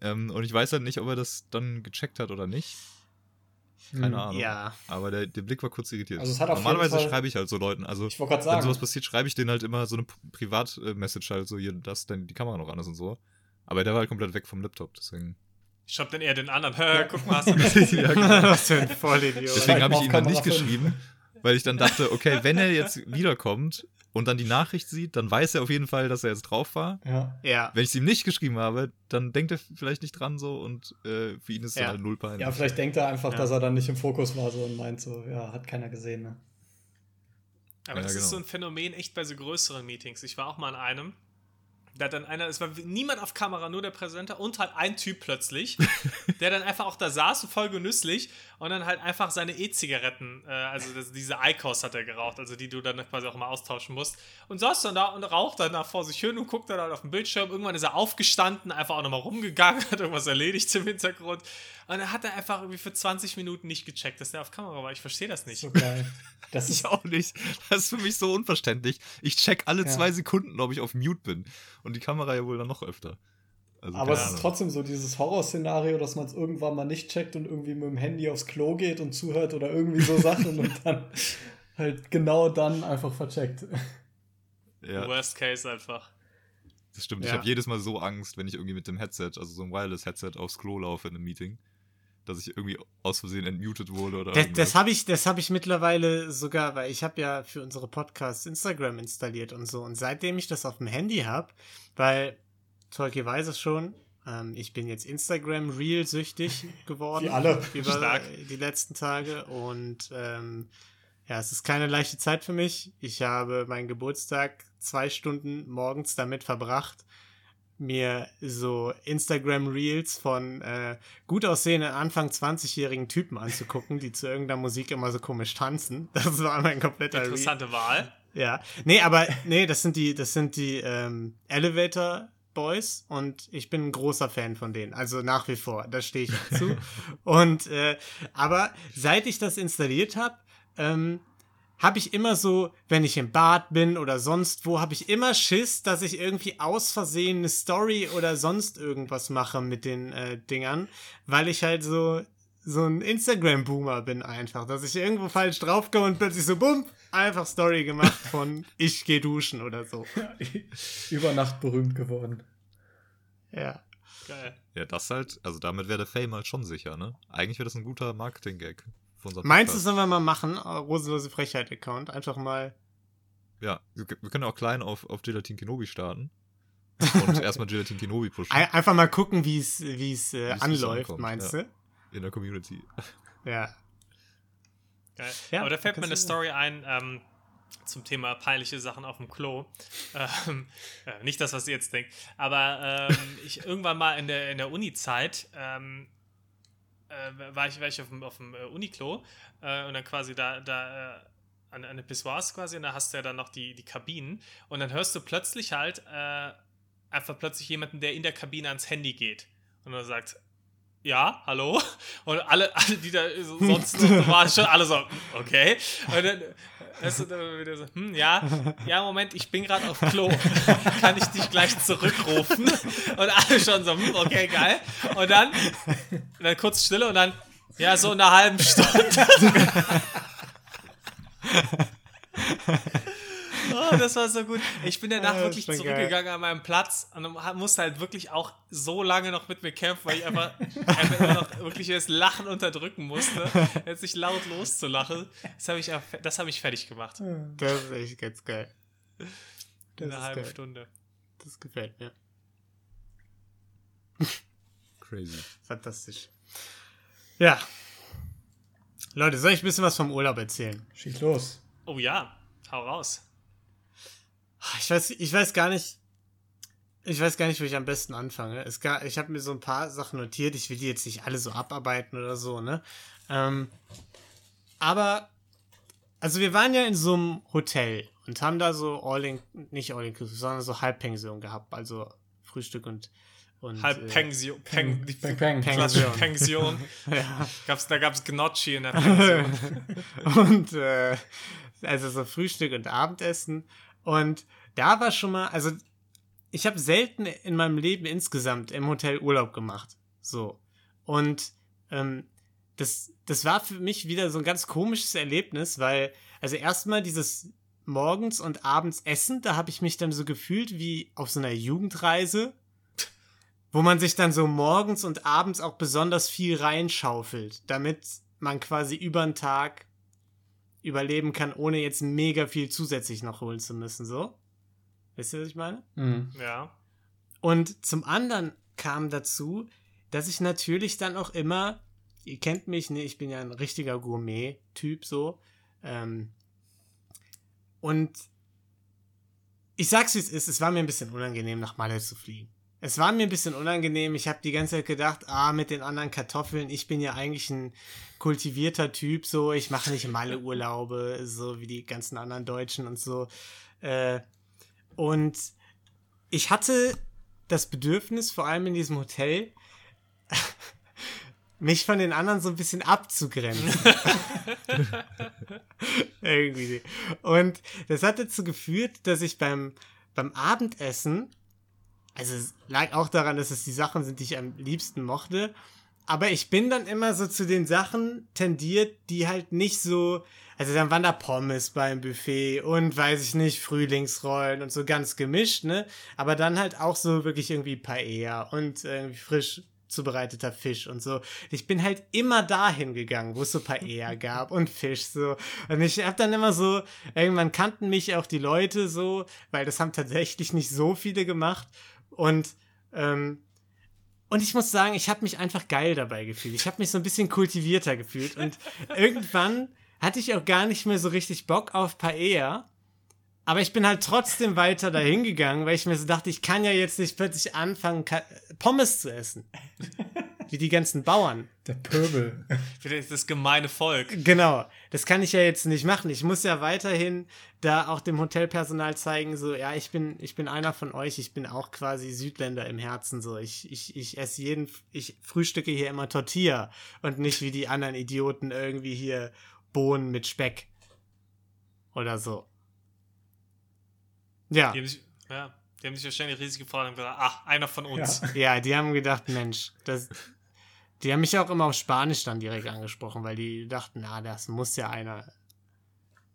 Ähm, und ich weiß halt nicht, ob er das dann gecheckt hat oder nicht. Keine Hm. Ahnung. ja. Aber der, der Blick war kurz irritiert. Also Normalerweise Fall- schreibe ich halt so Leuten, also Ich wollte gerade wenn sagen. sowas passiert, schreibe ich denen halt immer so eine Privat-Message halt so, hier, dass dann die Kamera noch an ist und so. Aber der war halt komplett weg vom Laptop, deswegen. Ich schreib dann eher den anderen. Hä, guck mal, hast du <laughs> das? ja, genau. <laughs> Was für ein Vollidiot. Deswegen habe ich ihm dann nicht geschrieben, weil ich dann dachte, okay, wenn er jetzt <laughs> wiederkommt und dann die Nachricht sieht, dann weiß er auf jeden Fall, dass er jetzt drauf war. Ja. ja. Wenn ich es ihm nicht geschrieben habe, dann denkt er vielleicht nicht dran so und äh, für ihn ist es Ja. dann halt null peinlich. ja, vielleicht denkt er einfach, Ja. dass er dann nicht im Fokus war so und meint so, ja, hat keiner gesehen, ne? Aber Ja, das genau. ist so ein Phänomen echt bei so größeren Meetings. Ich war auch mal in einem. Da dann einer, es war niemand auf Kamera, nur der Präsenter und halt ein Typ plötzlich, <laughs> der dann einfach auch da saß, voll genüsslich und dann halt einfach seine E-Zigaretten, äh, also das, diese Icos hat er geraucht, also die du dann quasi auch mal austauschen musst. Und saß dann da und raucht dann da vor sich hin und guckt dann halt auf den Bildschirm. Irgendwann ist er aufgestanden, einfach auch nochmal rumgegangen, <laughs> hat irgendwas erledigt im Hintergrund. Und dann hat er einfach irgendwie für 20 Minuten nicht gecheckt, dass der auf Kamera war. Ich verstehe das nicht. So geil. Das <laughs> Ich ist auch nicht. Das ist für mich so unverständlich. Ich check alle Ja. zwei Sekunden, ob ich auf Mute bin. Und die Kamera ja wohl dann noch öfter. Also, Aber es ist trotzdem so dieses Horrorszenario, dass man es irgendwann mal nicht checkt und irgendwie mit dem Handy aufs Klo geht und zuhört oder irgendwie so Sachen und <laughs> dann halt genau dann einfach vercheckt. Ja, Worst Case einfach. das stimmt. Ich Ja. habe jedes Mal so Angst, wenn ich irgendwie mit dem Headset, also so ein Wireless-Headset aufs Klo laufe in einem Meeting, dass ich irgendwie aus Versehen entmutet wurde oder Das, irgendwas. das habe ich, das hab ich mittlerweile sogar, weil ich habe ja für unsere Podcasts Instagram installiert und so. Und seitdem ich das auf dem Handy habe, weil Tolki weiß es schon, ähm, ich bin jetzt Instagram Reel süchtig <laughs> geworden. Wie alle. Über Stark. die letzten Tage. Und ähm, ja, es ist keine leichte Zeit für mich. Ich habe meinen Geburtstag zwei Stunden morgens damit verbracht, mir so Instagram Reels von äh, gut aussehenden Anfang 20-jährigen Typen anzugucken, die zu irgendeiner Musik immer so komisch tanzen. <laughs> Das war mein kompletter Reel. Interessante Wahl. Ja. Nee, aber nee, das sind die, das sind die ähm, Elevator Boys und ich bin ein großer Fan von denen. Also nach wie vor, da stehe ich zu. <laughs> und äh, aber seit ich das installiert habe, ähm, habe ich immer so, wenn ich im Bad bin oder sonst wo, habe ich immer Schiss, dass ich irgendwie aus Versehen eine Story oder sonst irgendwas mache mit den äh, Dingern, weil ich halt so so ein Instagram-Boomer bin einfach, dass ich irgendwo falsch draufkomme und plötzlich so, bumm, einfach Story gemacht von <laughs> ich gehe duschen oder so. <laughs> Über Nacht berühmt geworden. Ja. Geil. Ja, das halt, also damit wäre der Fame halt schon sicher, ne? Eigentlich wäre das ein guter Marketing-Gag für unser Meinst du, sollen wir mal machen? äh, Rosenlose Frechheit-Account. Einfach mal. Ja, wir wir können auch klein auf, auf Gelatin Kenobi starten. <laughs> Und erstmal Gelatin Kenobi pushen Ein, einfach mal gucken, wie es wie es äh, anläuft, ankommt, meinst ja. du? in der Community. Ja. <laughs> Geil. Ja, Aber da fällt mir eine Story ein ähm, zum Thema peinliche Sachen auf dem Klo. <laughs> Ähm, äh, nicht das, was ihr jetzt denkt. Aber ähm, ich irgendwann mal in der, in der Uni-Zeit ähm, äh, war ich, war ich auf dem, auf dem äh, Uniklo äh, und dann quasi da, da äh, an eine Pissoirs quasi und da hast du ja dann noch die, die Kabinen und dann hörst du plötzlich halt äh, einfach plötzlich jemanden, der in der Kabine ans Handy geht und er sagt, ja, hallo. <laughs> Und alle, alle die da so, sonst so <laughs> waren schon alle so, okay. Und dann hast du dann wieder so, hm, ja, ja, Moment, ich bin gerade auf Klo. <laughs> Kann ich dich gleich zurückrufen? Und alle schon so, hm, okay, geil. Und dann, dann kurz Stille und dann, ja, so in einer halben Stunde. <laughs> Oh, das war so gut. Ich bin danach Ja, das wirklich zurückgegangen an meinem Platz und musste halt wirklich auch so lange noch mit mir kämpfen, weil ich einfach, einfach immer noch wirklich das Lachen unterdrücken musste, jetzt nicht laut loszulachen. Das habe ich, das habe ich fertig gemacht. Das ist echt ganz geil. In Das einer ist halben geil. Stunde. Das gefällt mir. Crazy. Fantastisch. Ja. Leute, soll ich ein bisschen was vom Urlaub erzählen? Schieß los. Oh ja, hau raus. Ich weiß, ich weiß gar nicht. Ich weiß gar nicht, wo ich am besten anfange. Es gar, ich habe mir so ein paar Sachen notiert. Ich will die jetzt nicht alle so abarbeiten oder so, ne? Ähm, aber, also wir waren ja in so einem Hotel und haben da so all in, nicht all inclusive, sondern so Halbpension gehabt. Also Frühstück und. und Halb äh, Pension. Peng, die Peng, peng. Pension. Pension. <laughs> ja. Gab's, da gab es Gnocchi in der Pension. <laughs> und äh, also so Frühstück und Abendessen. Und da war schon mal, also ich habe selten in meinem Leben insgesamt im Hotel Urlaub gemacht. So. Und ähm, das, das war für mich wieder so ein ganz komisches Erlebnis, weil, also erstmal dieses morgens und abends Essen, da habe ich mich dann so gefühlt wie auf so einer Jugendreise, wo man sich dann so morgens und abends auch besonders viel reinschaufelt, damit man quasi über den Tag überleben kann, ohne jetzt mega viel zusätzlich noch holen zu müssen, so. Wisst ihr, was ich meine? Mhm. Ja. Und zum anderen kam dazu, dass ich natürlich dann auch immer, ihr kennt mich, ne, ich bin ja ein richtiger Gourmet-Typ so. Ähm, und ich sag's wie es ist, es war mir ein bisschen unangenehm, nach Malle zu fliegen. Es war mir ein bisschen unangenehm. Ich habe die ganze Zeit gedacht, ah, mit den anderen Kartoffeln, ich bin ja eigentlich ein kultivierter Typ, so, ich mache nicht Malle-Urlaube, so wie die ganzen anderen Deutschen und so. Äh, und ich hatte das Bedürfnis, vor allem in diesem Hotel, <laughs> mich von den anderen so ein bisschen abzugrenzen. <laughs> Irgendwie. Und das hat dazu geführt, dass ich beim, beim Abendessen, also es lag auch daran, dass es die Sachen sind, die ich am liebsten mochte, aber ich bin dann immer so zu den Sachen tendiert, die halt nicht so, also dann waren da Pommes beim Buffet und weiß ich nicht, Frühlingsrollen und so ganz gemischt, ne? Aber dann halt auch so wirklich irgendwie Paella und irgendwie frisch zubereiteter Fisch und so. Ich bin halt immer dahin gegangen, wo es so Paella <laughs> gab und Fisch so. Und ich hab dann immer so, irgendwann kannten mich auch die Leute so, weil das haben tatsächlich nicht so viele gemacht. Und ähm, und ich muss sagen, ich habe mich einfach geil dabei gefühlt. Ich habe mich so ein bisschen kultivierter gefühlt. Und <laughs> irgendwann hatte ich auch gar nicht mehr so richtig Bock auf Paella. Aber ich bin halt trotzdem weiter dahin gegangen, weil ich mir so dachte, ich kann ja jetzt nicht plötzlich anfangen, Ka Pommes zu essen. wie die ganzen Bauern. Der Pöbel. <laughs> Das gemeine Volk. Genau, das kann ich ja jetzt nicht machen. Ich muss ja weiterhin da auch dem Hotelpersonal zeigen, so, ja, ich bin, ich bin einer von euch, ich bin auch quasi Südländer im Herzen, so, ich, ich, ich esse jeden, ich frühstücke hier immer Tortilla und nicht wie die anderen Idioten irgendwie hier Bohnen mit Speck. Oder so. Ja, Die haben sich, ja, die haben sich wahrscheinlich riesig gefreut und gesagt, ach, einer von uns. Ja. ja, die haben gedacht, Mensch, das, die haben mich auch immer auf Spanisch dann direkt angesprochen, weil die dachten, na, das muss ja einer,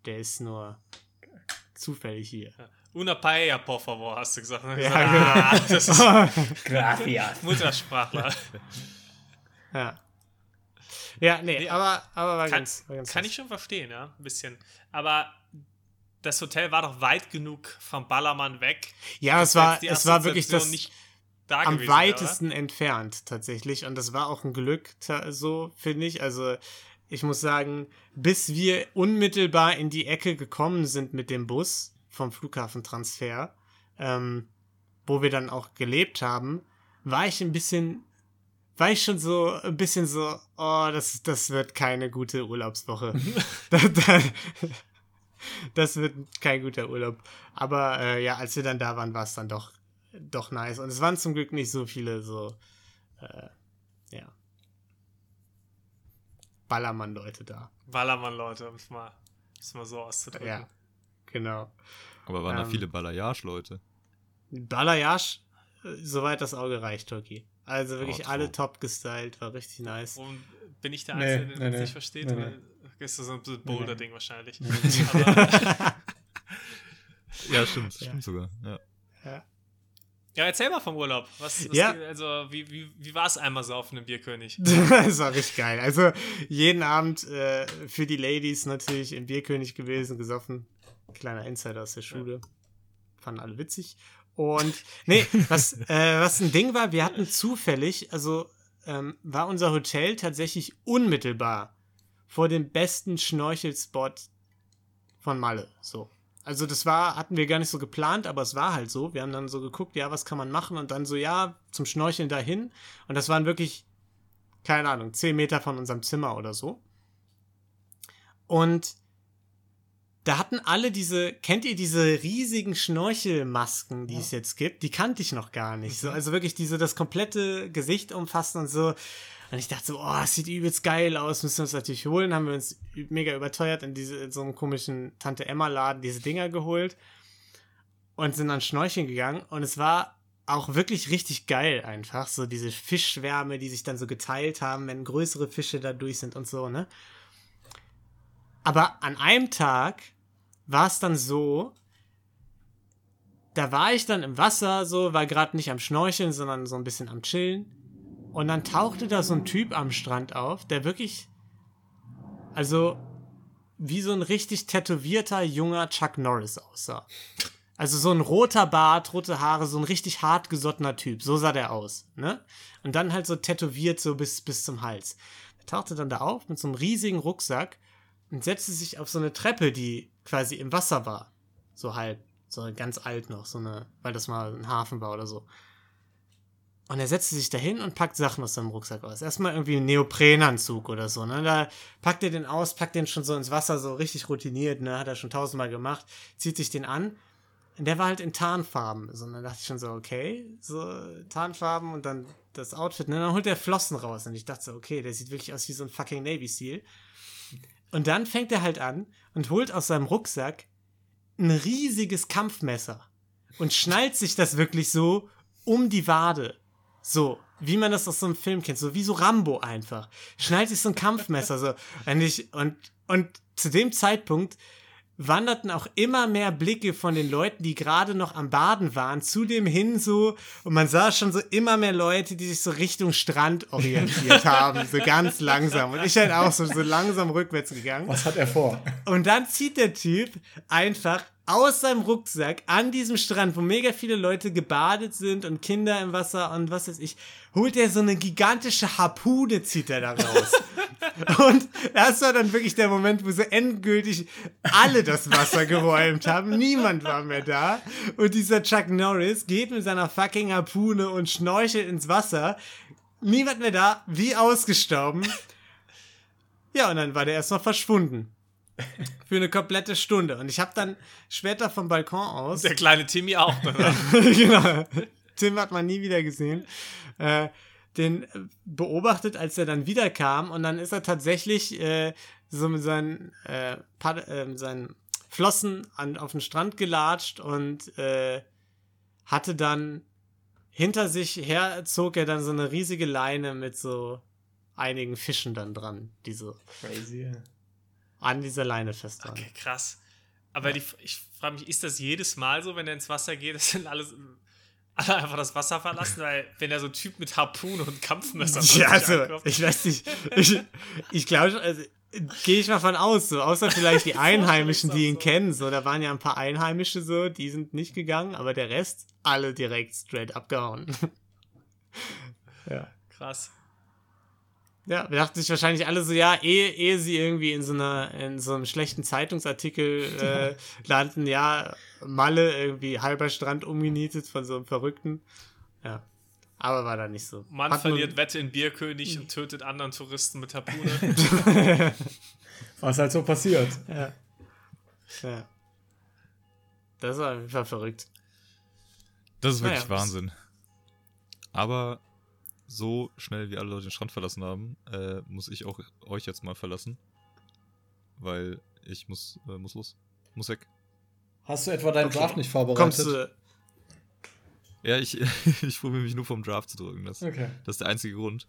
der ist nur zufällig hier. Una paella, por favor, hast du gesagt. Ja, ah, genau. das ist <laughs> Gracias. Muttersprachler. Ja. Ja, nee, Nee, aber, aber war Kann, ganz, war ganz kann ich schon verstehen, ja, ein bisschen. Aber das Hotel war doch weit genug vom Ballermann weg. Ja, es war, es war wirklich das nicht da am gewesen weitesten entfernt tatsächlich. Und das war auch ein Glück, so finde ich. Also ich muss sagen, bis wir unmittelbar in die Ecke gekommen sind mit dem Bus vom Flughafentransfer, ähm, wo wir dann auch gelebt haben, war ich ein bisschen, war ich schon so ein bisschen so, oh, das, das wird keine gute Urlaubswoche. <laughs> da, da, das wird kein guter Urlaub. Aber äh, ja, als wir dann da waren, war es dann doch, doch nice. Und es waren zum Glück nicht so viele so, äh, ja, Ballermann-Leute da. Ballermann, Leute, um es mal, mal so auszudrücken. Ja, genau. Aber waren da Ähm. viele Balayage-Leute? Balayage, äh, soweit das Auge reicht, Turkey. Also wirklich Oh, alle top gestylt, war richtig nice. Und bin ich der Nee, Einzige, der nee, das nee. nicht versteht? Nee, nee. ist das so ein Boulder-Ding wahrscheinlich? <laughs> Ja, stimmt, Ja. stimmt sogar. Ja. Ja, erzähl mal vom Urlaub. Was, was Ja. Also, wie, wie, wie war es einmal saufen im Bierkönig? <laughs> das war richtig geil. Also jeden Abend äh, für die Ladies natürlich im Bierkönig gewesen, gesoffen. Kleiner Insider aus der Schule. Fanden alle witzig. Und nee, was, äh, was ein Ding war, wir hatten zufällig, also ähm, war unser Hotel tatsächlich unmittelbar vor dem besten Schnorchelspot von Malle. So. Also das war, hatten wir gar nicht so geplant, aber es war halt so. Wir haben dann so geguckt, ja, was kann man machen? Und dann so, ja, zum Schnorcheln dahin. Und das waren wirklich keine Ahnung, 10 Meter von unserem Zimmer oder so. Und da hatten alle diese, kennt ihr diese riesigen Schnorchelmasken, die es jetzt gibt? Die kannte ich noch gar nicht. So, also wirklich diese, das komplette Gesicht umfassen und so. Und ich dachte so, oh, das sieht übelst geil aus, müssen wir uns natürlich holen. Haben wir uns mega überteuert in, diese, in so einem komischen Tante-Emma-Laden diese Dinger geholt und sind dann schnorcheln gegangen. Und es war auch wirklich richtig geil einfach. So diese Fischschwärme, die sich dann so geteilt haben, wenn größere Fische da durch sind und so, ne? Aber an einem Tag war es dann so, da war ich dann im Wasser, so, war gerade nicht am Schnorcheln, sondern so ein bisschen am Chillen. Und dann tauchte da so ein Typ am Strand auf, der wirklich, also wie so ein richtig tätowierter junger Chuck Norris aussah. Also so ein roter Bart, rote Haare, so ein richtig hartgesottener Typ. So sah der aus, ne? Und dann halt so tätowiert so bis, bis zum Hals. Er tauchte dann da auf mit so einem riesigen Rucksack und setzte sich auf so eine Treppe, die quasi im Wasser war. So halb, so ganz alt noch, so eine, weil das mal ein Hafen war oder so. Und er setzte sich dahin und packt Sachen aus seinem Rucksack aus. Erstmal irgendwie einen Neoprenanzug oder so, ne? Da packt er den aus, packt den schon so ins Wasser, so richtig routiniert, ne? Hat er schon tausendmal gemacht, zieht sich den an. Und der war halt in Tarnfarben. So, und dann dachte ich schon so, okay, so Tarnfarben und dann das Outfit, ne? Dann holt er Flossen raus. Und ich dachte so, okay, der sieht wirklich aus wie so ein fucking Navy Seal. Und dann fängt er halt an und holt aus seinem Rucksack ein riesiges Kampfmesser und schnallt sich das wirklich so um die Wade. So, wie man das aus so einem Film kennt, so wie so Rambo einfach. Schnallt sich so ein Kampfmesser so. Und, ich, und, und zu dem Zeitpunkt wanderten auch immer mehr Blicke von den Leuten, die gerade noch am Baden waren, zu dem hin so. Und man sah schon so immer mehr Leute, die sich so Richtung Strand orientiert <laughs> haben, so ganz langsam. Und ich halt auch so, so langsam rückwärts gegangen. Was hat er vor? Und dann zieht der Typ einfach aus seinem Rucksack an diesem Strand, wo mega viele Leute gebadet sind und Kinder im Wasser und was weiß ich, holt er so eine gigantische Harpune, zieht er da raus. <laughs> und das war dann wirklich der Moment, wo so endgültig alle das Wasser geräumt haben. Niemand war mehr da. Und dieser Chuck Norris geht mit seiner fucking Harpune und schnorchelt ins Wasser niemand mehr da, wie ausgestorben. Ja, und dann war der erstmal verschwunden. Für eine komplette Stunde. Und ich habe dann später vom Balkon aus. Der kleine Timmy auch. danach. <laughs> genau. Tim hat man nie wieder gesehen. Äh, den äh, beobachtet, als er dann wiederkam. Und dann ist er tatsächlich äh, so mit seinen, äh, Pad äh, seinen Flossen an, auf den Strand gelatscht und äh, hatte dann hinter sich her zog er dann so eine riesige Leine mit so einigen Fischen dann dran, die so Crazy. An dieser Leine fest waren. Okay, krass. Aber die, ich frage mich, ist das jedes Mal so, wenn er ins Wasser geht, dass dann alles, <laughs> alle einfach das Wasser verlassen? Weil, wenn er so ein Typ mit Harpune und Kampfmesser <laughs> Ja, also, ankommt- ich weiß nicht. Ich, ich glaube, also, gehe ich mal von aus, so, außer vielleicht die <laughs> Einheimischen, die ihn so. kennen, so, da waren ja ein paar Einheimische so, die sind nicht gegangen, aber der Rest, alle direkt straight abgehauen. ja. Krass. Ja, wir dachten sich wahrscheinlich alle so, ja, ehe, ehe sie irgendwie in so einer, in so einem schlechten Zeitungsartikel äh, landen, ja, Malle, irgendwie halber Strand umgenietet von so einem Verrückten. Ja. Aber war da nicht so. Mann Hat verliert Wette in Bierkönig und tötet anderen Touristen mit Harpune. <laughs> Was halt so passiert. Ja. ja. Das war auf jeden Fall verrückt. Das ist Naja, wirklich das- Wahnsinn. Aber so schnell wie alle Leute den Strand verlassen haben, äh, muss ich auch euch jetzt mal verlassen. Weil ich muss, äh, muss los. Muss weg. Hast du etwa deinen Okay. Draft nicht vorbereitet? Kommst du. Ja, ich, <laughs> ich probiere mich nur vom Draft zu drücken. Das, Okay. das ist der einzige Grund.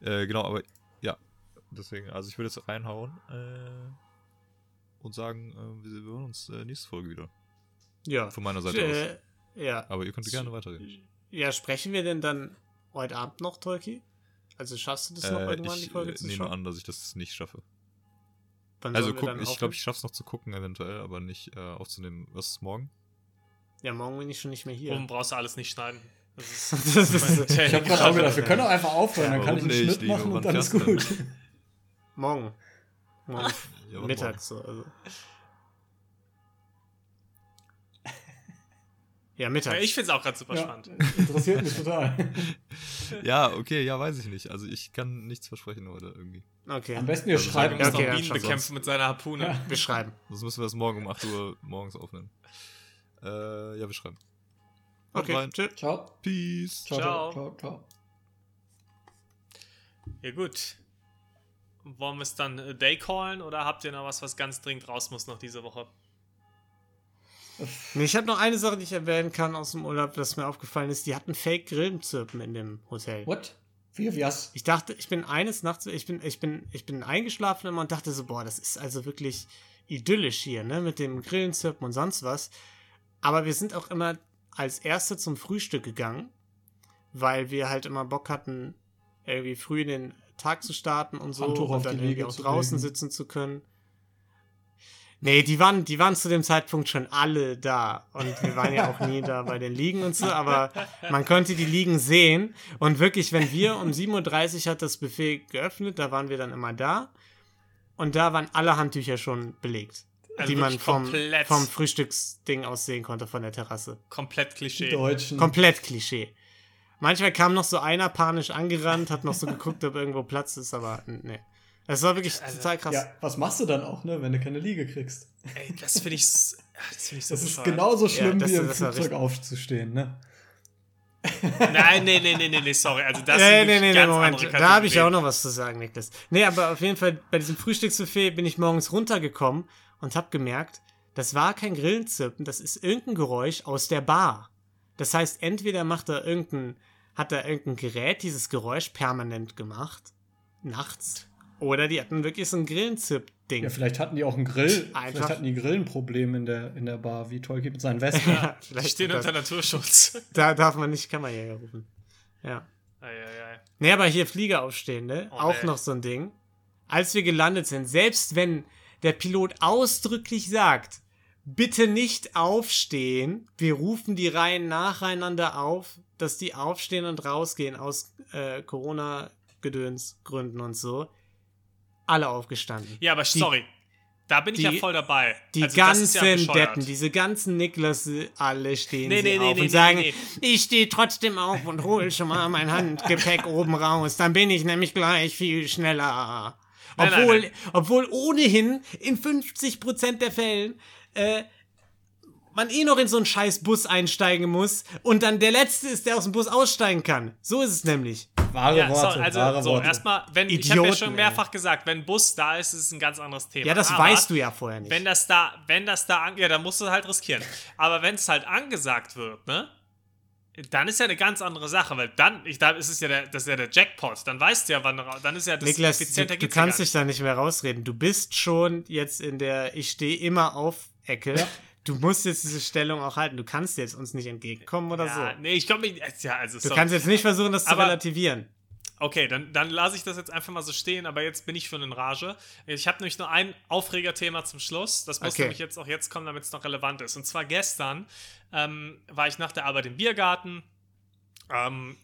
Äh, genau, aber ja. Deswegen, also ich würde jetzt reinhauen äh, und sagen, äh, wir, wir hören uns äh, nächste Folge wieder. Ja. Von meiner Seite aus. Ja. Aber ihr könnt gerne weiterreden. Ja, sprechen wir denn dann heute Abend noch, Tolki? Also schaffst du das noch Äh, irgendwann, die ich Folge äh, zu nehme schauen? an, dass ich das nicht schaffe. Wann Also sollen wir guck, dann ich glaube, ich schaff's noch zu gucken eventuell, aber nicht äh, aufzunehmen. Was ist morgen? Ja, morgen bin ich schon nicht mehr hier. Oben brauchst du alles nicht schneiden. Das ist, <laughs> das ist, Ich habe gerade auch gedacht, wir können doch einfach aufhören, dann kann ich einen nicht? Schnitt machen und dann ist gut. morgen. Morgen Ja, mittags so. Also. Ja, mittags. ja, ich finde es auch gerade super Ja, spannend. interessiert mich total. <laughs> Ja, okay, ja, weiß ich nicht. Also ich kann nichts versprechen heute irgendwie. okay. Am besten ihr Also Schreiben schreibt muss Ja, okay, noch Bienen bekämpfen mit seiner Harpune. Ja. Wir schreiben. Sonst müssen wir das morgen um 8 Uhr morgens aufnehmen. Äh, ja, wir schreiben. Okay, rein. tschüss. Ciao. Peace. Ciao, Ciao. ciao, ciao, ciao. Ja, gut. Wollen wir es dann äh, Day callen oder habt ihr noch was, was ganz dringend raus muss noch diese Woche? Ich habe noch eine Sache, die ich erwähnen kann aus dem Urlaub, das mir aufgefallen ist. Die hatten Fake-Grillenzirpen in dem Hotel. What? Wie, wie hast Ich dachte, ich bin eines Nachts, ich bin, ich bin, ich bin eingeschlafen immer und dachte so, boah, das ist also wirklich idyllisch hier, ne, mit dem Grillenzirpen und sonst was. Aber wir sind auch immer als Erste zum Frühstück gegangen, weil wir halt immer Bock hatten, irgendwie früh in den Tag zu starten und so und dann irgendwie auch draußen legen. sitzen zu können. Nee, die waren, die waren zu dem Zeitpunkt schon alle da. Und wir waren ja auch nie da bei den Liegen und so, aber man konnte die Liegen sehen. Und wirklich, wenn wir um 7.30 Uhr hat das Buffet geöffnet, da waren wir dann immer da. Und da waren alle Handtücher schon belegt. Also die man vom, vom Frühstücksding aus sehen konnte von der Terrasse. Komplett die Klischee. Deutschen? Komplett Klischee. Manchmal kam noch so einer panisch angerannt, hat noch so geguckt, ob irgendwo Platz ist, aber nee. Es war wirklich Also, total krass. Ja, was machst du dann auch, ne, wenn du keine Liege kriegst? Ey, das finde ich, das find ich so Das ist genauso schlimm, das- wie im das Flugzeug aufzustehen, ne? Nein, nee, nee, nee, nee, nee, sorry. Also das Nee, sind nee, nee, nee, ganz Moment. andere Da habe ich auch noch was zu sagen, Niklas. Nee, aber auf jeden Fall bei diesem Frühstücksbuffet bin ich morgens runtergekommen und habe gemerkt, das war kein Grillenzirpen, das ist irgendein Geräusch aus der Bar. Das heißt, entweder macht er irgendein, hat er irgendein Gerät dieses Geräusch permanent gemacht, nachts, oder die hatten wirklich so ein Grillenzirp-Ding. Ja, vielleicht hatten die auch einen Grill. Einfach- Vielleicht hatten die Grillenproblem in der, in der Bar, wie Tolkien mit seinen Westen. Ja, Die vielleicht stehen unter Naturschutz. <laughs> da darf man nicht Kammerjäger rufen. Ja. Ei, ei, ei. Nee, aber hier Flieger aufstehen, ne? Oh, Auch nee. noch so ein Ding. Als wir gelandet sind, selbst wenn der Pilot ausdrücklich sagt, bitte nicht aufstehen, wir rufen die Reihen nacheinander auf, dass die aufstehen und rausgehen aus äh, Corona-Gedönsgründen und so. Alle aufgestanden. Ja, aber sorry. Da bin ich Die- ja voll dabei. Die Also ja ganzen bescheuert. Deppen, diese ganzen Niklas, alle stehen Nee, nee, nee, auf und sagen, ich stehe trotzdem auf und hol schon mal mein Handgepäck <laughs> oben raus. Dann bin ich nämlich gleich viel schneller. Nein, nein, Obwohl, nein. obwohl ohnehin in 50% der Fällen äh, man eh noch in so einen scheiß Bus einsteigen muss und dann der Letzte ist, der aus dem Bus aussteigen kann. So ist es nämlich. Wahre Ja, Worte, so, also wahre so, Worte. erstmal, wenn ich habe ja Idioten, schon ey. mehrfach gesagt, wenn ein Bus da ist, ist es ein ganz anderes Thema. Ja, das Aber weißt du ja vorher nicht. Wenn das da, wenn das da, ja, dann musst du halt riskieren. Aber wenn es halt angesagt wird, ne? Dann ist ja eine ganz andere Sache, weil dann, ich, da ist es ja der, das ist ja der Jackpot. Dann weißt du ja, wann, dann ist ja das Niklas, du, effizienter du ja kannst dich da nicht mehr rausreden. Du bist schon jetzt in der Ich stehe immer auf Ecke. Du musst jetzt diese Stellung auch halten. Du kannst jetzt uns nicht entgegenkommen oder nicht. Ja, so. nee, ich glaube, ja, also Du sorry. kannst jetzt nicht versuchen, das zu Aber- relativieren. Okay, dann, dann lasse ich das jetzt einfach mal so stehen, aber jetzt bin ich schon in Rage. Ich habe nämlich nur ein Aufregerthema zum Schluss. Das muss Okay. nämlich jetzt auch jetzt kommen, damit es noch relevant ist. Und zwar gestern ähm, war ich nach der Arbeit im Biergarten. Ähm,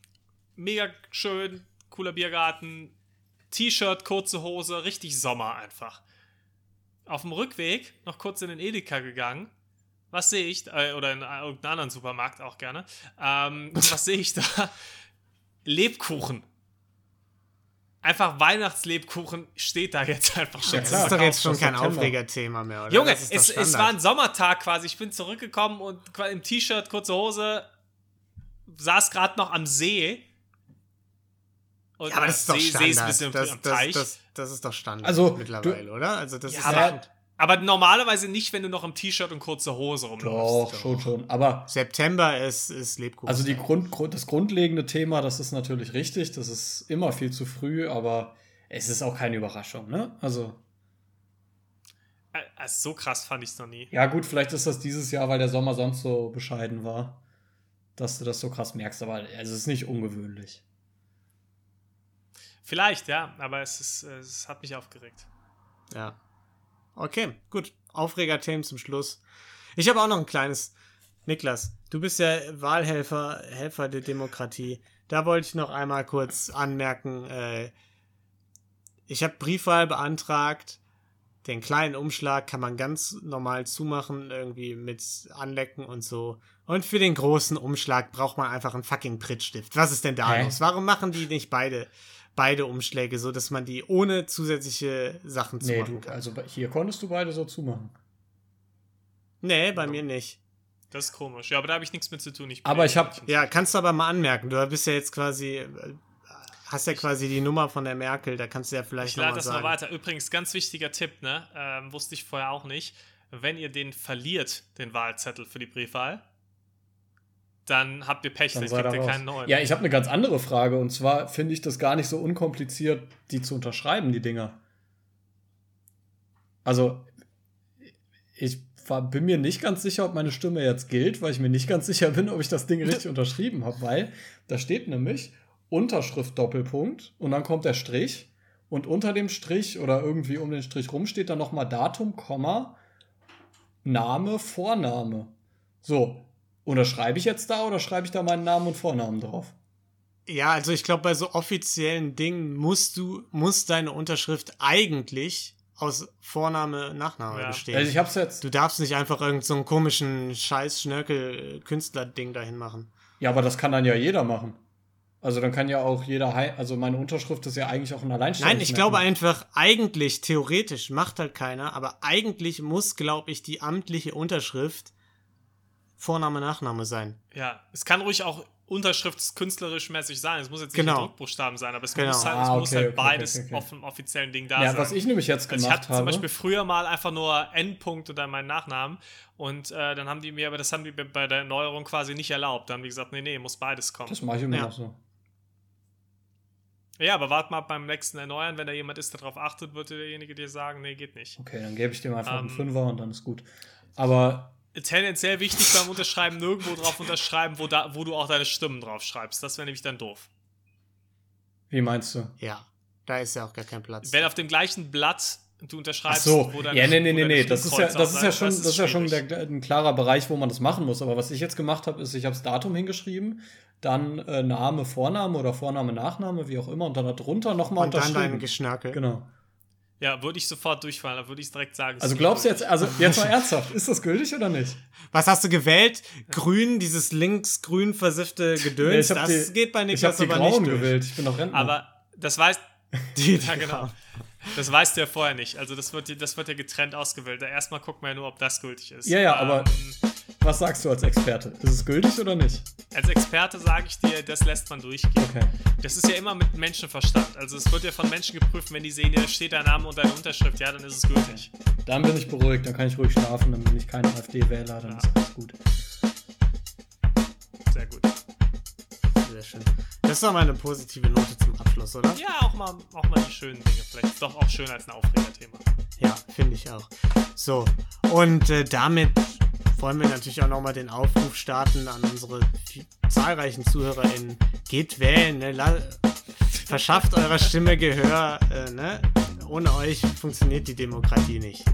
mega schön, cooler Biergarten. T-Shirt, kurze Hose, richtig Sommer einfach. Auf dem Rückweg noch kurz in den Edeka gegangen. Was sehe ich? Äh, oder in irgendeinen anderen Supermarkt auch gerne. Ähm, <laughs> was sehe ich da? Lebkuchen. Einfach Weihnachtslebkuchen steht da jetzt einfach schon. Das ist doch jetzt schon kein. Aufregerthema mehr, oder? Junge, es, es Standard. war ein Sommertag quasi. Ich bin zurückgekommen und im T-Shirt, kurze Hose, saß gerade noch am See. Und Ja, aber das ist doch See, Standard. See ist ein bisschen das, am das, Teich. das, das ist doch Standard Also, mittlerweile, du- oder? Also das Ja, ist aber- ja, aber normalerweise nicht, wenn du noch im T-Shirt und kurze Hose rumläufst. Doch, schon, schon. Aber September ist, ist Lebkuchen. also die Grund, das grundlegende Thema, das ist natürlich richtig. Das ist immer viel zu früh, aber es ist auch keine Überraschung, ne? Also, Also so krass fand ich es noch nie. ja gut, vielleicht ist das dieses Jahr, weil der Sommer sonst so bescheiden war, dass du das so krass merkst, aber es ist nicht ungewöhnlich. Vielleicht, ja, aber es, ist, es hat mich aufgeregt. Ja. Okay, gut. Aufregerthemen zum Schluss. Ich habe auch noch ein kleines. Niklas, du bist ja Wahlhelfer, Helfer der Demokratie. Da wollte ich noch einmal kurz anmerken, äh, ich habe Briefwahl beantragt. Den kleinen Umschlag kann man ganz normal zumachen, irgendwie mit Anlecken und so. Und für den großen Umschlag braucht man einfach einen fucking Prittstift. Was ist denn da Hä? los? Warum machen die nicht beide, beide Umschläge so, dass man die ohne zusätzliche Sachen Nee, zumachen du, kann? also bei- hier konntest du beide so zumachen. Nee, bei mir nicht. Das ist komisch. Ja, aber da habe ich nichts mit zu tun. Ich Aber ich habe Ja, kannst du aber mal anmerken. Du bist ja jetzt quasi, äh, hast ja quasi die Nummer von der Merkel. Da kannst du ja vielleicht Ich noch lade mal das sagen. mal weiter. Übrigens, ganz wichtiger Tipp, ne? Ähm, wusste ich vorher auch nicht. Wenn ihr den verliert, den Wahlzettel für die Briefwahl, dann habt ihr Pech, dann, sei kriegt ihr keinen neuen. Ja, ich habe eine ganz andere Frage und zwar finde ich das gar nicht so unkompliziert, die zu unterschreiben, die Dinger. Also, ich war, bin mir nicht ganz sicher, ob meine Stimme jetzt gilt, weil ich mir nicht ganz sicher bin, ob ich das Ding <laughs> richtig unterschrieben habe, weil da steht nämlich Unterschrift Doppelpunkt und dann kommt der Strich und unter dem Strich oder irgendwie um den Strich rum steht dann nochmal Datum, Komma, Name, Vorname. So, unterschreibe ich jetzt da oder schreibe ich da meinen Namen und Vornamen drauf? Ja, also ich glaube, bei so offiziellen Dingen musst du, muss deine Unterschrift eigentlich aus Vorname, Nachname Ja. bestehen. Also ich hab's jetzt. du darfst nicht einfach irgendeinen so einen komischen Scheiß-Schnörkel-Künstler-Ding dahin machen. Ja, aber das kann dann ja jeder machen. Also dann kann ja auch jeder, hei- also meine Unterschrift ist ja eigentlich auch ein Alleinstellungsmerkmal. Nein, ich glaube einfach, eigentlich, theoretisch, macht halt keiner, aber eigentlich muss, glaube ich, die amtliche Unterschrift Vorname, Nachname sein. Ja, es kann ruhig auch unterschriftskünstlerisch mäßig sein. Es muss jetzt nicht Genau. in Druckbuchstaben sein, aber es Genau. muss halt, es Ah, muss okay, halt okay, beides okay, okay. auf dem offiziellen Ding da Ja, sein. was ich nämlich jetzt Also ich gemacht hatte habe. zum Beispiel früher mal einfach nur Endpunkt und dann meinen Nachnamen und äh, dann haben die mir, aber das haben die bei- der Erneuerung quasi nicht erlaubt. Dann haben die gesagt, nee, nee, muss beides kommen. das mache ich immer Ja. noch so. Ja, aber wart mal beim nächsten Erneuern, wenn da jemand ist, der darauf achtet, wird derjenige dir sagen, nee, geht nicht. Okay, dann gebe ich dem einfach einen Ähm. Fünfer und dann ist gut. Aber Tendenziell wichtig beim Unterschreiben, nirgendwo drauf unterschreiben, wo, da, wo du auch deine Stimmen drauf schreibst. Das wäre nämlich dann doof. wie meinst du? Ja, da ist ja auch gar kein Platz. Wenn auf dem gleichen Blatt du Ach unterschreibst, so, wo deine- ja, nee, nee, nee, nee, das ist ja, das ist ja schon, das ist ja schon der, ein klarer Bereich, wo man das machen muss. Aber was ich jetzt gemacht habe, ist, ich habe das Datum hingeschrieben, dann äh, Name, Vorname oder Vorname, Nachname, wie auch immer, und dann darunter nochmal und dann dein unterschrieben. Geschnörkel. Genau. Ja, würde ich sofort durchfallen, da würde ich direkt sagen. Also glaubst du nicht jetzt, also jetzt mal <laughs> ernsthaft, ist das gültig oder nicht? Was hast du gewählt? Grün, dieses links-grün versiffte Gedöns, hab das die- geht bei Ich habe Niklas die aber nicht Grauen durch. gewählt, ich bin doch Rentner. Aber das weiß. <laughs> Die, Ja, genau. Das weißt du ja vorher nicht. Also das wird, das wird ja getrennt ausgewählt. Da Erstmal guckt man ja nur, ob das gültig ist. Ja, ja, aber- Ähm, Was sagst du als Experte? Ist es gültig oder nicht? als Experte sage ich dir, das lässt man durchgehen. Okay. Das ist ja immer mit Menschenverstand. Also es wird ja von Menschen geprüft, wenn die sehen, da steht dein Name und deine Unterschrift, ja, dann ist es gültig. Dann bin ich beruhigt, dann kann ich ruhig schlafen, dann bin ich kein AfD-Wähler, dann Ja. ist alles gut. Sehr gut. Sehr schön. Das ist doch mal eine positive Note zum Abschluss, oder? Ja, auch mal, auch mal die schönen Dinge. Vielleicht ist doch auch schöner als ein Aufregerthema. Ja, finde ich auch. So, und äh, damit wollen wir natürlich auch nochmal den Aufruf starten an unsere zahlreichen ZuhörerInnen. Geht wählen, ne? Verschafft eurer Stimme Gehör, äh, ne? Ohne euch funktioniert die Demokratie nicht.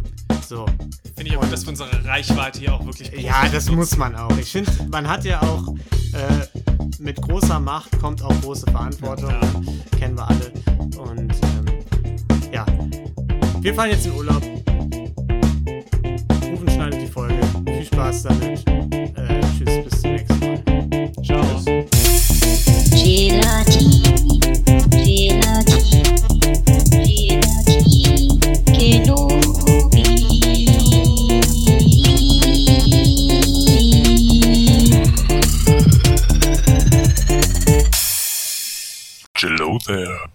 So. Finde ich aber, dass wir unsere Reichweite hier auch wirklich Ja, das nutzen. muss man auch. Ich finde, man hat ja auch äh, mit großer Macht kommt auch große Verantwortung. Ja. Kennen wir alle. Und ähm, ja, wir fahren jetzt in Urlaub. Viel Spaß damit. Äh, tschüss, bis zum nächsten Mal. Ciao. Gelatine, Gelatine, Gelatine, Hello there.